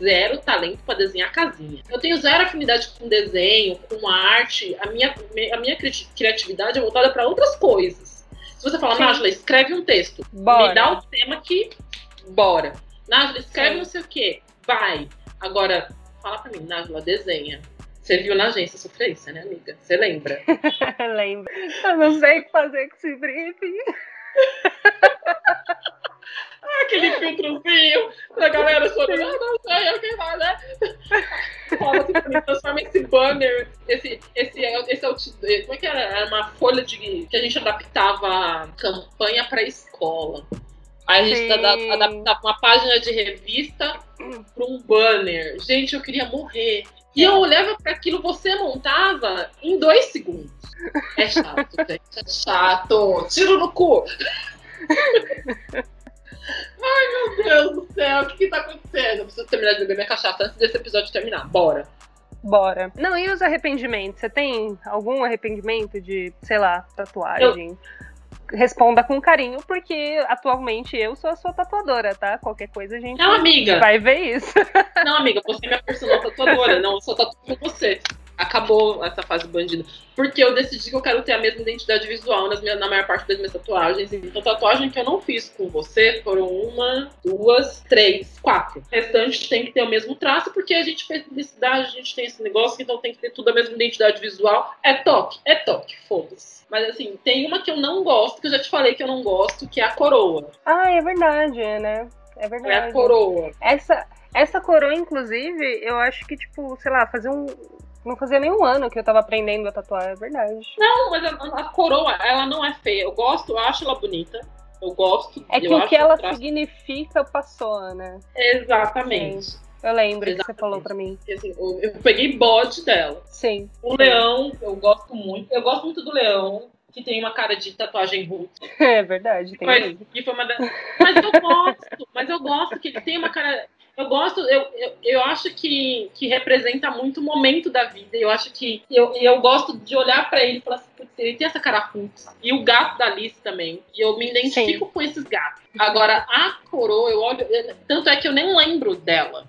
zero talento para desenhar casinha. Eu tenho zero afinidade com desenho, com arte. A minha, a minha cri- criatividade é voltada para outras coisas. Se você falar, Sim. Nájila, escreve um texto. Bora. Me dá o tema que. Bora. Nájila, escreve Sim. não sei o quê. Vai. Agora, fala pra mim, Nájila, desenha. Você viu na agência sofrência, né, amiga? Você lembra? Lembro. Eu não sei o que fazer com esse briefing. Aquele filtrozinho da galera chorando, ah, não sei, eu quem vai, né? Fala assim pra mim, transforma esse banner, esse, esse, esse outdoor, como é que era? Era uma folha de que a gente adaptava campanha pra escola. Aí a gente Sim. ada- adaptava uma página de revista pra um banner. Gente, eu queria morrer. E eu olhava pra aquilo, você montava em dois segundos. É chato, gente. É chato. Tiro no cu. Ai, meu Deus do céu, o que, que tá acontecendo? Eu preciso terminar de beber minha cachaça antes desse episódio terminar. Bora. Bora. Não, e os arrependimentos? Você tem algum arrependimento de, sei lá, tatuagem? Responda com carinho, porque atualmente eu sou a sua tatuadora, tá? Qualquer coisa a gente Não, amiga. vai ver isso. Não, amiga, você é minha personal tatuadora. Não, eu só tatuo com você. Acabou essa fase bandida. Porque eu decidi que eu quero ter a mesma identidade visual nas minhas, na maior parte das minhas tatuagens. Então, tatuagem que eu não fiz com você foram uma, duas, três, quatro. O restante tem que ter o mesmo traço, porque a gente fez publicidade, a gente tem esse negócio, então tem que ter tudo a mesma identidade visual. É toque, é toque, foda-se. Mas assim, tem uma que eu não gosto, que eu já te falei que eu não gosto, que é a coroa. Ah, é verdade, né? É É a verdade. coroa. Essa, essa coroa, inclusive, eu acho que, tipo, sei lá, fazer um. Não fazia nem um ano que eu tava aprendendo a tatuar, é verdade. Não, mas a, a coroa, ela não é feia. Eu gosto, eu acho ela bonita. Eu gosto. É que o que ela traço- significa passou, né? Exatamente. Eu lembro que você Exatamente. falou pra mim. Assim, eu, eu peguei bode dela. Sim. O leão, eu gosto muito. Eu gosto muito do leão, que tem uma cara de tatuagem roots. É verdade, tem Mas, que foi uma da- mas eu gosto, mas eu gosto que ele tem uma cara. Eu gosto, eu, eu, eu acho que, que representa muito o momento da vida. Eu acho que. Eu, eu gosto de olhar pra ele e falar assim, "Putz, ele tem essa cara roots. E o gato da Alice também. E eu me identifico com esses gatos. Agora, a coroa, eu olho. Tanto é que eu nem lembro dela.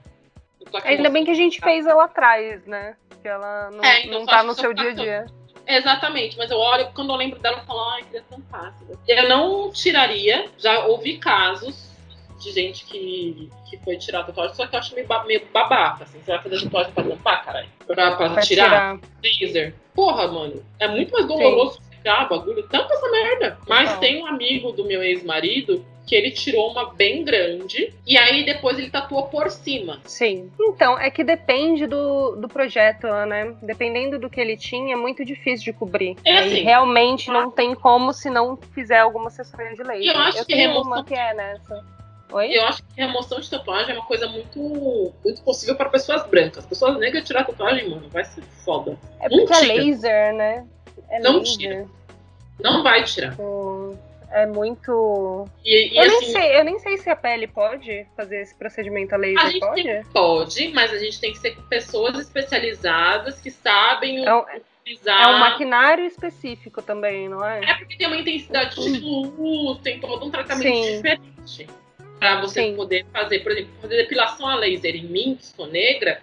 Ainda bem que a gente fez ela atrás, né? Que ela não, É, então não tá no seu dia a dia. Exatamente, mas eu olho, quando eu lembro dela, eu falo, ai, que tão fácil. Eu não tiraria, já ouvi casos de gente que, que foi tirar a tatuagem, só que eu acho meio, meio babaca, assim. Você vai fazer tatuagem pra tampar, caralho? Pra, pra Pra tirar? tirar. Laser. Porra, mano, é muito mais doloroso tirar o bagulho. Tampa essa merda. Mas Total. tem um amigo do meu ex-marido que ele tirou uma bem grande e aí depois ele tatuou por cima. Sim. Então, é que depende do, do projeto, né? Dependendo do que ele tinha, é muito difícil de cobrir. É assim, realmente não tem como se não fizer alguma sessão de laser. Eu acho que tenho remoção- uma que é nessa. Oi? Eu acho que remoção de tatuagem é uma coisa muito, muito possível para pessoas brancas. Pessoas negras tirar tatuagem, mano, vai ser foda. É porque é Mentira. laser, né? É Não laser. tira. Não vai tirar. Tipo, É muito. E, e, eu, nem assim, sei, eu nem sei se a pele pode fazer esse procedimento a a laser, gente pode? tem- pode, mas a gente tem que ser com pessoas especializadas que sabem É utilizar. é um maquinário específico também, não é? É porque tem uma intensidade de luz, tem todo um tratamento Sim. diferente. Pra você Sim. poder fazer, por exemplo, fazer depilação a laser em mim, que sou negra,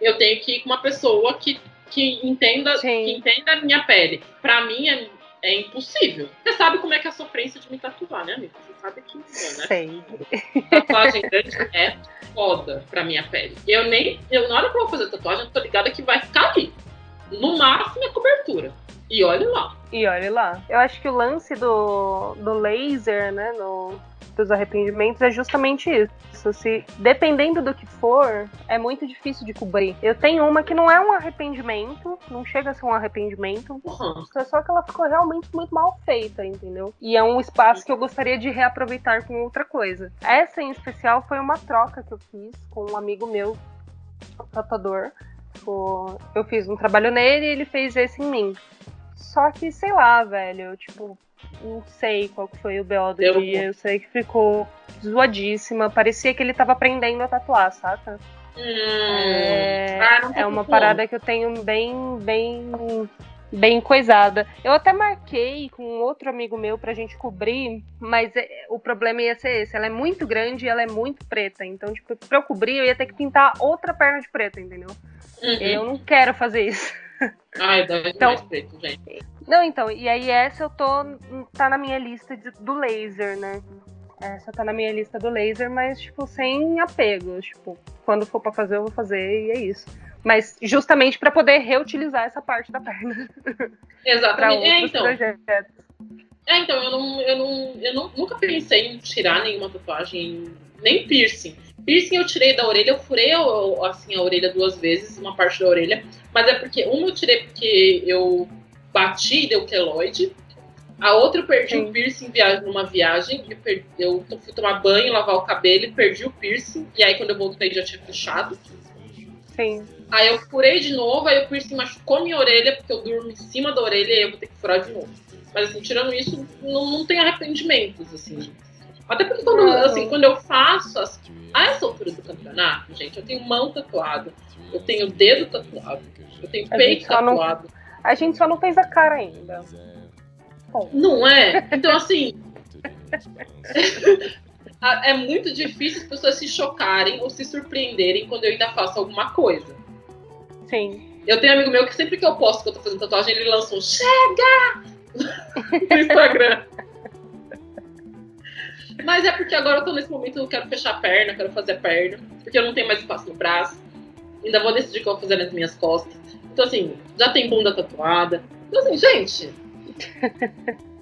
eu tenho que ir com uma pessoa que, que, entenda, Sim. que entenda a minha pele. Pra mim é, é impossível. Você sabe como é que é a sofrência de me tatuar, né, amigo? Você sabe que é, né? Sei. Tatuagem grande é foda pra minha pele. Eu nem. Eu, na hora que eu vou fazer tatuagem, eu tô ligada que vai ficar ali. No máximo é cobertura. E olha lá. E olha lá. Eu acho que o lance do, do laser, né, no, dos arrependimentos é justamente isso. Se, dependendo do que for, é muito difícil de cobrir. Eu tenho uma que não é um arrependimento, não chega a ser um arrependimento, Porra. é só que ela ficou realmente muito mal feita, entendeu? E é um espaço que eu gostaria de reaproveitar com outra coisa. Essa em especial foi uma troca que eu fiz com um amigo meu, tatuador. Tipo, Eu fiz um trabalho nele e ele fez esse em mim. Só que, sei lá, velho, eu, tipo, não sei qual que foi o BO do Deu dia. Eu sei que ficou zoadíssima. Parecia que ele tava aprendendo a tatuar, saca? Hum, É, ah, É uma parada que eu tenho bem, bem, bem coisada. Eu até marquei com um outro amigo meu pra gente cobrir, mas é- o problema ia ser esse. Ela é muito grande e ela é muito preta. Então, tipo, pra eu cobrir, eu ia ter que pintar outra perna de preta, entendeu? Uhum. Eu não quero fazer isso. Ai, dá Então- mais preto, gente. Não, então, e aí essa eu tô. tá na minha lista de- do laser, né? Essa tá na minha lista do laser, mas, tipo, sem apego. Tipo, quando for pra fazer, eu vou fazer e é isso. Mas justamente pra poder reutilizar essa parte da perna Exatamente. É, então. projetos. É, então, eu, não, eu, não, eu não, nunca pensei em tirar nenhuma tatuagem, nem piercing. Piercing eu tirei da orelha, eu furei assim, a orelha duas vezes, uma parte da orelha. Mas é porque uma eu tirei porque eu bati e deu queloide. A outra eu perdi Sim. o piercing via- numa viagem. Eu, eu fui tomar banho, lavar o cabelo e perdi o piercing. E aí quando eu voltei já tinha fechado. Sim. Aí eu furei de novo, aí o piercing machucou minha orelha, porque eu durmo em cima da orelha e aí eu vou ter que furar de novo. Mas assim, tirando isso, não, não tem arrependimentos, assim. Até porque quando, Não. assim, quando eu faço, as- a essa altura do campeonato, gente, eu tenho mão tatuada, eu tenho dedo tatuado, eu tenho peito só não- tatuado. A gente só não fez a cara ainda. Bom, Não é? Então, assim. é muito difícil as pessoas se chocarem ou se surpreenderem quando eu ainda faço alguma coisa. sim. Eu tenho um amigo meu que sempre que eu posto que eu tô fazendo tatuagem, ele lança um chega no Instagram. Mas é porque agora eu tô nesse momento, eu quero fechar a perna, eu quero fazer a perna, porque eu não tenho mais espaço no braço. Ainda vou decidir o que eu vou fazer nas minhas costas. Então, assim, já tem bunda tatuada. Então, assim, gente.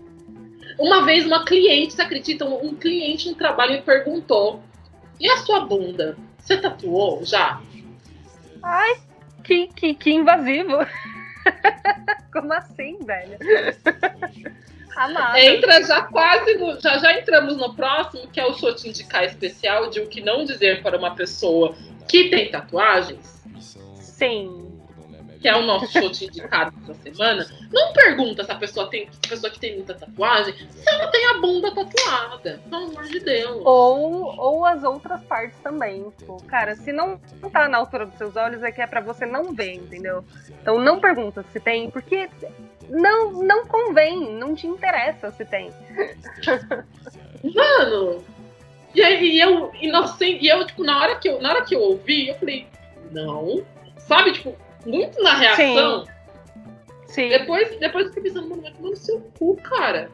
Uma vez uma cliente, você acredita? Um um cliente no trabalho me perguntou: e a sua bunda? Você tatuou já? Ai, que, que, que invasivo. Como assim, velho? Amado. Entra já quase no, já já entramos no próximo, que é o show te indicar especial de o que não dizer para uma pessoa que tem tatuagens, Sim. Que é o nosso show te indicado dessa semana. Não pergunta se a pessoa tem, se a pessoa que tem muita tatuagem, se ela tem a bunda tatuada. Pelo amor de Deus. Ou, ou as outras partes também. Tipo, cara, se não tá na altura dos seus olhos, é que é pra você não ver, entendeu? Então não pergunta se tem, porque não, não convém, não te interessa se tem. Mano. E aí e eu inocente, e eu tipo na hora que eu na hora que eu ouvi, eu falei, não. Sabe, tipo, muito na reação. Sim, Depois, depois eu fiquei pensando, mano, vai tomar no seu cu, cara.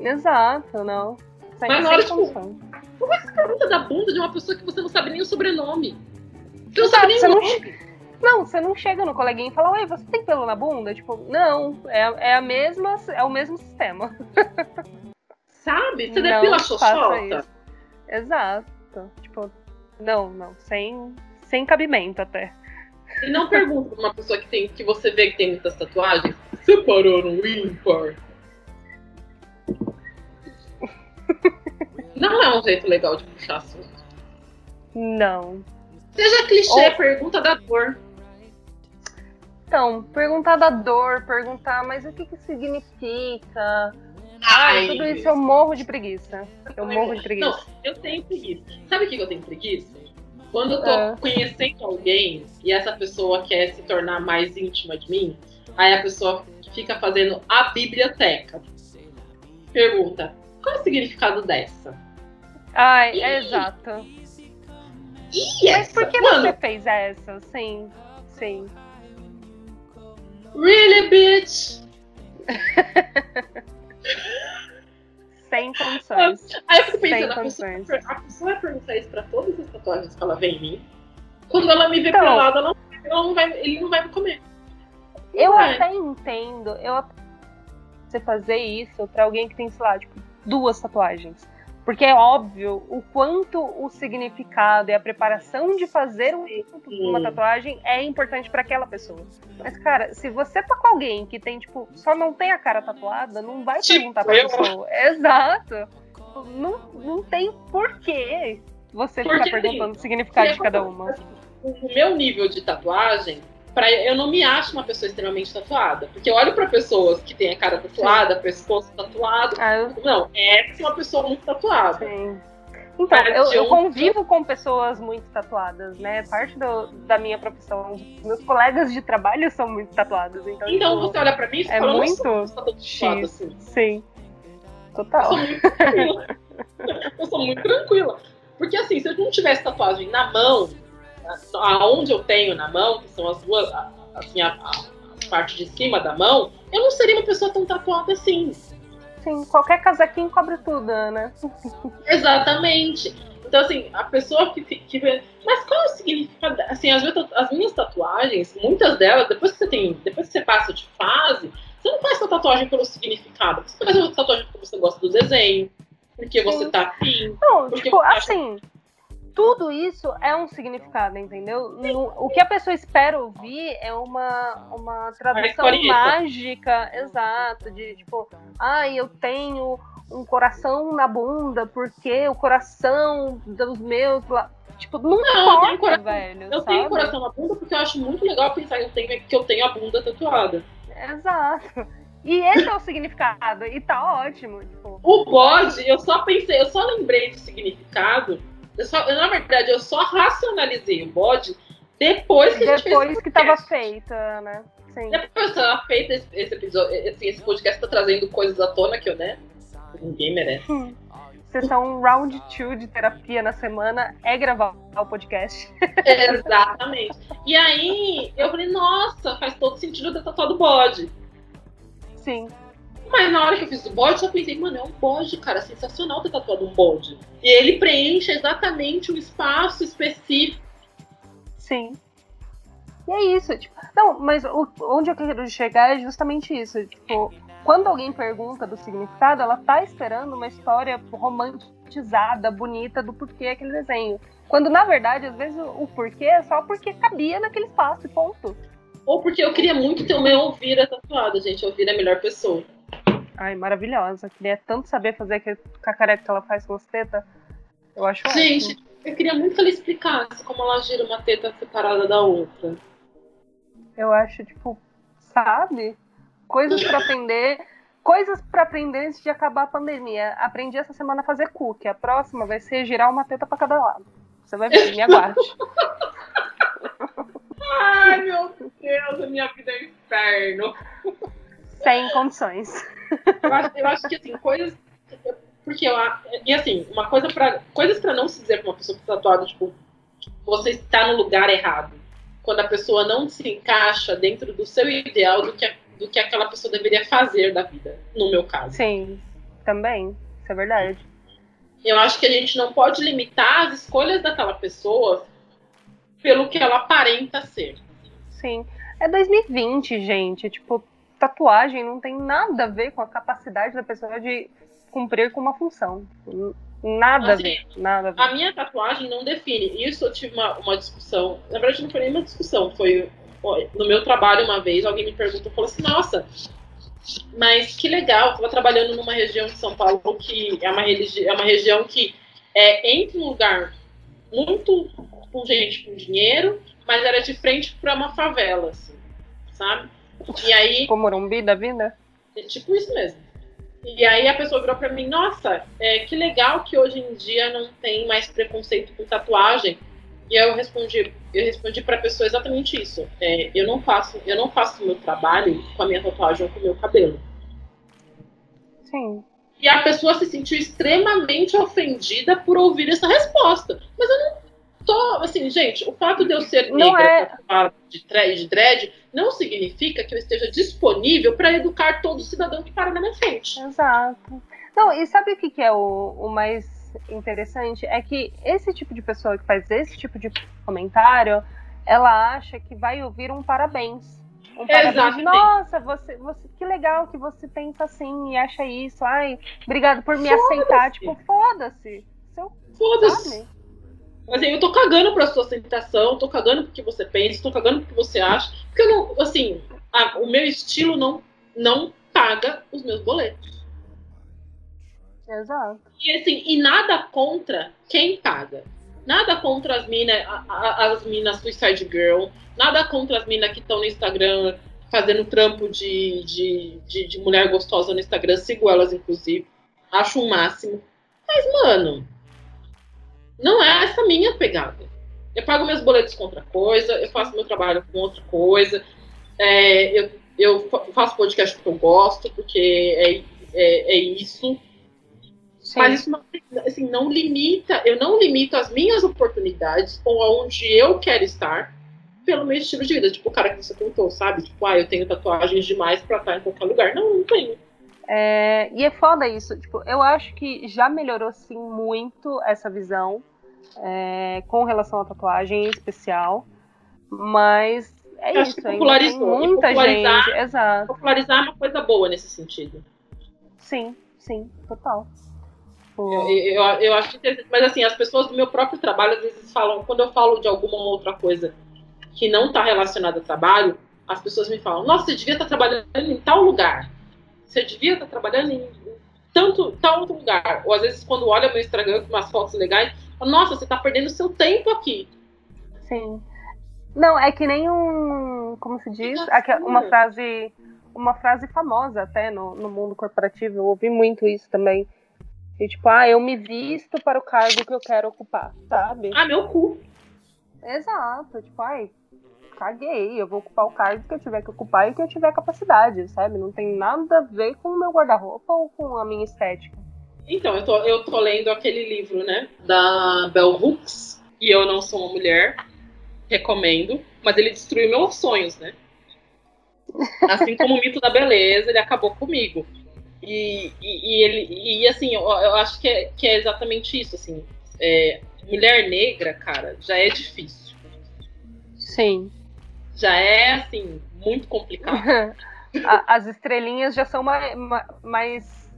exato, não. Sem, Mas na hora, tipo, condição. pergunta da bunda de uma pessoa que você não sabe nem o sobrenome. Você não sabe nem você o nome. Não, você não chega no coleguinha e fala, ué, você tem pelo na bunda? Tipo, não, é, é a mesma, é o mesmo sistema. Sabe? Você Não depila a faça xoxota. isso. Exato. Tipo, não, não, sem, sem cabimento até. E não pergunta pra uma pessoa que, tem, que você vê que tem muitas tatuagens. Você parou no ímpar? Não é um jeito legal de puxar assunto. Não. Seja clichê, Ou- pergunta da dor. Então, perguntar da dor, perguntar, mas o que que significa? Ai, tudo isso eu morro de preguiça. Eu morro de preguiça. Não, eu tenho preguiça. Sabe o que eu tenho preguiça? Quando eu tô é. conhecendo alguém e essa pessoa quer se tornar mais íntima de mim, aí a pessoa fica fazendo a biblioteca. Pergunta: qual é o significado dessa? Ai, e... é exato. E Mas por que Mano, você fez essa? Sim, sim. Really, bitch? Condições. Aí eu fico pensando, a pessoa, a pessoa, vai perguntar isso pra todas as tatuagens que ela vê em mim. Quando ela me vê então, pelada, ela, ela não vai, ele não vai me comer. Eu até entendo, eu você fazer isso pra alguém que tem, sei lá, tipo, duas tatuagens. Porque é óbvio o quanto o significado e a preparação de fazer um, uma tatuagem é importante para aquela pessoa. Mas, cara, se você tá com alguém que tem, tipo, só não tem a cara tatuada, não vai tipo, perguntar pra eu... pessoa. Exato. Não, não tem porquê você Porque, ficar perguntando o significado de cada uma. O meu nível de tatuagem pra, eu não me acho uma pessoa extremamente tatuada. Porque eu olho para pessoas que têm a cara tatuada, Sim. pescoço tatuado. Ah, eu... Não, é uma pessoa muito tatuada. Sim. Então, eu, eu, convivo com pessoas muito tatuadas, né? Parte do, da minha profissão, meus colegas de trabalho são muito tatuados. Então, então tipo, você olha pra mim e é fala, muito tatuada, assim. Sim. Total. Eu sou muito tranquila. eu sou muito tranquila. Porque assim, se eu não tivesse tatuagem na mão, aonde eu tenho na mão, que são as duas, assim, a, a, parte de cima da mão, eu não seria uma pessoa tão tatuada assim. Sim, qualquer casaquinho cobre tudo, né? Exatamente. Então, assim, a pessoa que, que vê. Mas qual é o significado? Assim, as, as minhas tatuagens, muitas delas, depois que você tem. Depois que você passa de fase, você não faz sua tatuagem pelo significado. Você faz a tatuagem porque você gosta do desenho, porque Sim. você tá afim. Não, tipo, assim. Acha tudo isso é um significado, entendeu? O que a pessoa espera ouvir é uma, uma tradução mágica, exato, de tipo, ai, ah, eu tenho um coração na bunda, porque o coração dos meus. Tipo, não, não importa, eu coração, velho. Eu sabe? tenho coração na bunda porque eu acho muito legal pensar que eu tenho, que eu tenho a bunda tatuada. Exato. E esse é o significado, e tá ótimo. Tipo. O bode, eu só pensei, eu só lembrei do significado eu só, eu, na verdade, eu só racionalizei o bode depois que depois que estava feita, né? Sim. Depois que estava feita esse, esse, episódio, assim, esse podcast tá trazendo coisas à tona que eu, né? Ninguém merece. Hum. Sessão round 2 de terapia na semana é gravar o podcast. Exatamente. E aí eu falei, nossa, faz todo sentido ter tatuado bode. Sim. Mas na hora que eu fiz o bode, eu pensei, mano, é um bode, cara, sensacional ter tatuado um bode. E ele preenche exatamente o espaço específico. Sim. E é isso, tipo, não, mas o, onde eu quero chegar é justamente isso, tipo, quando alguém pergunta do significado, ela tá esperando uma história romantizada, bonita do porquê aquele desenho. Quando na verdade, às vezes o, o porquê é só porque cabia naquele espaço, ponto. Ou porque eu queria muito ter o meu ouvir tatuado, gente. Ouvir é a melhor pessoa. Ai, maravilhosa. Queria tanto saber fazer aquele cacareco que ela faz com as tetas. Eu acho Gente, ótimo. eu queria muito que ela explicasse como ela gira uma teta separada da outra. Eu acho, tipo, sabe? Coisas para aprender. Coisas para aprender antes de acabar a pandemia. Aprendi essa semana a fazer cookie. A próxima vai ser girar uma teta para cada lado. Você vai ver, me aguarde. Ai, meu Deus, a minha vida é inferno. Sem condições. Eu acho, eu acho que, assim, coisas. Porque eu. E assim, uma coisa para Coisas para não se dizer pra uma pessoa que tá tatuada, tipo, você está no lugar errado. Quando a pessoa não se encaixa dentro do seu ideal do que, do que aquela pessoa deveria fazer da vida, no meu caso. Sim, também. Isso é verdade. Eu acho que a gente não pode limitar as escolhas daquela pessoa pelo que ela aparenta ser. Sim. É 2020, gente. Tipo, tatuagem não tem nada a ver com a capacidade da pessoa de cumprir com uma função. Nada assim, a ver. Nada a ver. A minha tatuagem não define. Isso eu tive uma, uma discussão. Na verdade, não foi nem uma discussão. Foi no meu trabalho uma vez, alguém me perguntou, falou assim, nossa, mas que legal, eu estava trabalhando numa região de São Paulo que é uma, é uma região que é entre um lugar muito com gente com dinheiro, mas era de frente para uma favela. Assim sabe? E aí. Tipo Morumbi da vida? É tipo isso mesmo. E aí a pessoa virou pra mim, nossa, é, que legal que hoje em dia não tem mais preconceito com tatuagem. E eu respondi, eu respondi para a pessoa exatamente isso. É, eu não faço, eu não faço meu trabalho com a minha tatuagem ou com o meu cabelo. Sim. E a pessoa se sentiu extremamente ofendida por ouvir essa resposta. Mas eu não tô, assim, gente, o fato de eu ser Não negra é- de, tre- de dread não significa que eu esteja disponível para educar todo cidadão que para na minha frente. Exato. Não, e sabe o que, que é o, o mais interessante? É que esse tipo de pessoa que faz esse tipo de comentário, ela acha que vai ouvir um parabéns. Um parabéns nossa, você, você, que legal que você pensa assim e acha isso. Ai, obrigado por me Foda-se. aceitar. Tipo, foda-se. Foda-se. Sabe? Assim, eu tô cagando pra sua aceitação, tô cagando pro que você pensa, tô cagando pro que você acha. Porque eu não, assim, a- o meu estilo não, não paga os meus boletos. Exato. E assim, e nada contra quem paga. Nada contra as minas, as minas Suicide Girl, nada contra as minas que estão no Instagram fazendo trampo de, de, de, de mulher gostosa no Instagram, sigo elas, inclusive. Acho o máximo. Mas, mano, não é essa minha pegada. Eu pago meus boletos com outra coisa, eu faço meu trabalho com outra coisa. É, eu, eu fa- faço podcast porque eu gosto, porque é, é, é isso. Sim. Mas isso não, assim, não limita, eu não limito as minhas oportunidades ou aonde eu quero estar pelo meu estilo de vida. Tipo o cara que você contou, sabe? Tipo, ah, eu tenho tatuagens demais pra estar em qualquer lugar. Não, não tenho. É, e é foda isso. Tipo, eu acho que já melhorou sim muito essa visão é, com relação à tatuagem em especial. Mas é Eu isso. popularizou. muita popularizar- gente. Exato. Popularizar é uma coisa boa nesse sentido. Sim, sim, total. Eu, Tipo, eu, eu acho interessante. Mas assim, as pessoas do meu próprio trabalho às vezes falam, quando eu falo de alguma outra coisa que não está relacionada ao trabalho, as pessoas me falam, nossa, você devia estar trabalhando em tal lugar. Você devia estar trabalhando em tanto, tal outro lugar. Ou às vezes quando olha meu Instagram com umas fotos legais, fala, nossa, você está perdendo seu tempo aqui. sim. Não, é que nem um. Como se diz? Uma mano. frase. Uma frase famosa até no, no mundo corporativo. Eu ouvi muito isso também. E, tipo, ah, eu me visto para o cargo que eu quero ocupar, sabe? Ah, meu cu. Exato, tipo, ai, caguei, eu vou ocupar o cargo que eu tiver que ocupar e que eu tiver capacidade, sabe? Não tem nada a ver com o meu guarda-roupa ou com a minha estética. Então, eu tô, eu tô lendo aquele livro, né, da Bell Hooks, e eu não sou uma mulher, recomendo, mas ele destruiu meus sonhos, né? Assim como o mito da beleza, ele acabou comigo. E, e, e ele, e assim, eu, eu acho que é, que é exatamente isso, assim. É, mulher negra, cara, já é difícil. Sim. Já é, assim, muito complicado. As estrelinhas já são ma- ma- mais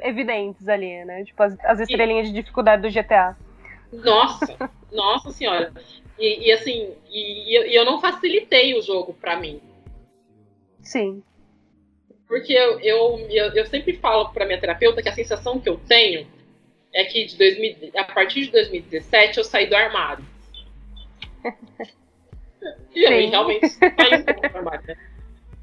evidentes ali, né? Tipo, as, as estrelinhas de dificuldade do GTA. Nossa, nossa senhora. E, e assim, e, e eu não facilitei o jogo pra mim. Sim. Porque eu, eu, eu, eu sempre falo pra minha terapeuta que a sensação que eu tenho é que de 2000, a partir de 2017 eu saí do armário. E eu Sim. realmente do armário, né?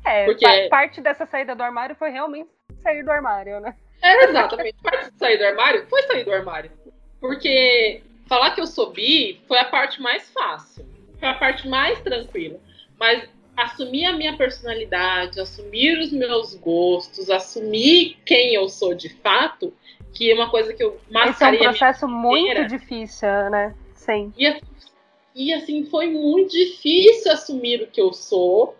É, Porque- pa- parte dessa saída do armário foi realmente sair do armário, né? É, exatamente. Parte de sair do armário foi sair do armário. Porque falar que eu sou bi foi a parte mais fácil. Foi a parte mais tranquila. Mas assumir a minha personalidade, assumir os meus gostos, assumir quem eu sou de fato, que é uma coisa que eu Esse é um processo muito difícil, né? Sim. E, e assim, foi muito difícil assumir o que eu sou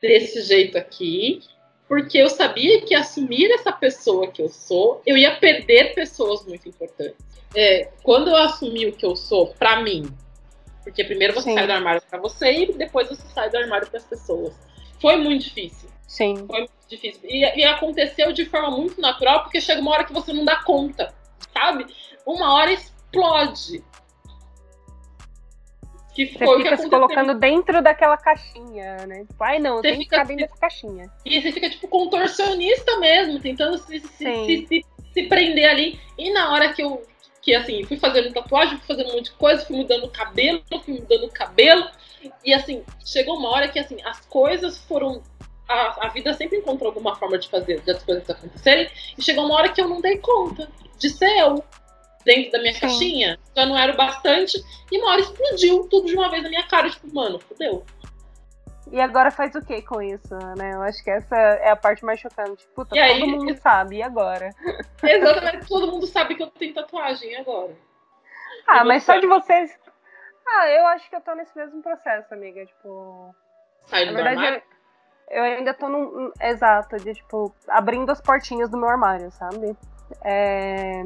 desse jeito aqui, porque eu sabia que assumir essa pessoa que eu sou, eu ia perder pessoas muito importantes. É, quando eu assumi o que eu sou pra mim, porque primeiro você Sim. sai do armário pra você e depois você sai do armário para as pessoas. Foi muito difícil. Sim. Foi muito difícil. E, e aconteceu de forma muito natural, porque chega uma hora que você não dá conta, sabe? Uma hora explode. Que Você foi o que fica se colocando dentro daquela caixinha, né? Tipo, ai não, eu Você tenho que fica ficar dentro dessa caixinha. E você fica, tipo, contorcionista mesmo, tentando se, se, se, se, se prender ali. E na hora que eu, que assim, fui fazendo tatuagem, fui fazendo um monte de coisa, fui mudando o cabelo, fui mudando o cabelo. E assim, chegou uma hora que assim, as coisas foram. A, a vida sempre encontrou alguma forma de fazer as coisas acontecerem. E chegou uma hora que eu não dei conta de ser eu dentro da minha Sim. caixinha. Já não era o bastante. E uma hora explodiu tudo de uma vez na minha cara. Tipo, mano, fodeu. E agora faz o que com isso, né? Eu acho que essa é a parte mais chocante. Puta, e todo aí, mundo sabe, e agora? Exatamente, todo mundo sabe que eu tenho tatuagem agora. Ah, mas só de vocês. Ah, eu acho que eu tô nesse mesmo processo, amiga. Tipo. Saindo Na verdade, eu, eu, ainda tô num. Exato, de tipo, abrindo as portinhas do meu armário, sabe? É...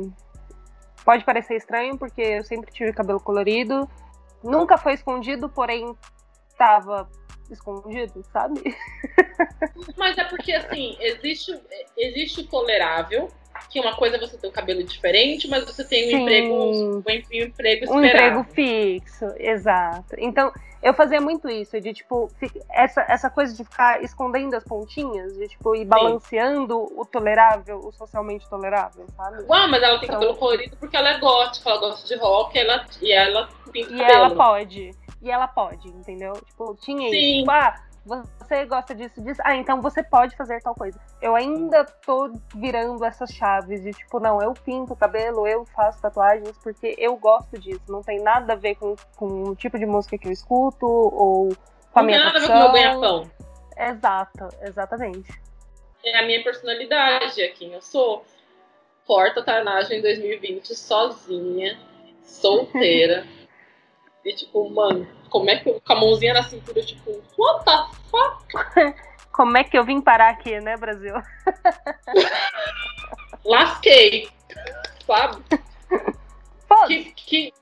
Pode parecer estranho, porque eu sempre tive cabelo colorido. Nunca foi escondido, porém tava escondido, sabe? Mas é porque, assim, existe, existe o tolerável, que uma coisa é você ter o um cabelo diferente, mas você tem um Sim. emprego, um, um emprego esperado. Um emprego fixo, exato. Então, eu fazia muito isso, de tipo, essa, essa coisa de ficar escondendo as pontinhas, de tipo, ir balanceando Sim. o tolerável, o socialmente tolerável, sabe? Uau, mas ela tem então, cabelo colorido porque ela é gótica, ela gosta de rock, ela, e ela pinta e cabelo. ela pode e ela pode, entendeu? Tipo, tinha Sim. isso. Tipo, ah, você gosta disso, disso. Ah, então você pode fazer tal coisa. Eu ainda tô virando essas chaves de tipo, não, eu pinto o cabelo, eu faço tatuagens porque eu gosto disso. Não tem nada a ver com, com o tipo de música que eu escuto ou com a não minha Não tem nada a ver com o meu ganha-pão. Exato, exatamente. É a minha personalidade, é quem eu sou. Porta Tarnagem 2020 sozinha, solteira. E tipo, mano, como é que eu, com a mãozinha na cintura, tipo, what the fuck? Como é que eu vim parar aqui, né, Brasil? Lasquei, sabe? Que, que,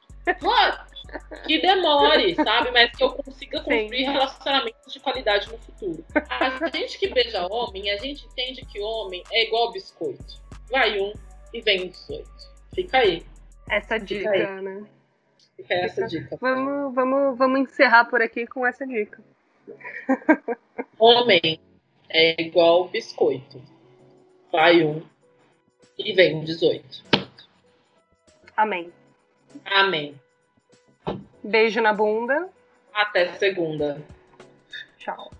que demore, sabe? Mas que eu consiga construir Sim. relacionamentos de qualidade no futuro. A gente que beija homem, a gente entende que homem é igual biscoito. Vai um e vem 18. Fica aí. Essa Fica dica, aí. né? Fica essa dica. Vamos, vamos, vamos encerrar por aqui com essa dica. Homem é igual biscoito. Vai um e vem 18. Amém. Amém. Beijo na bunda. Até segunda. Tchau.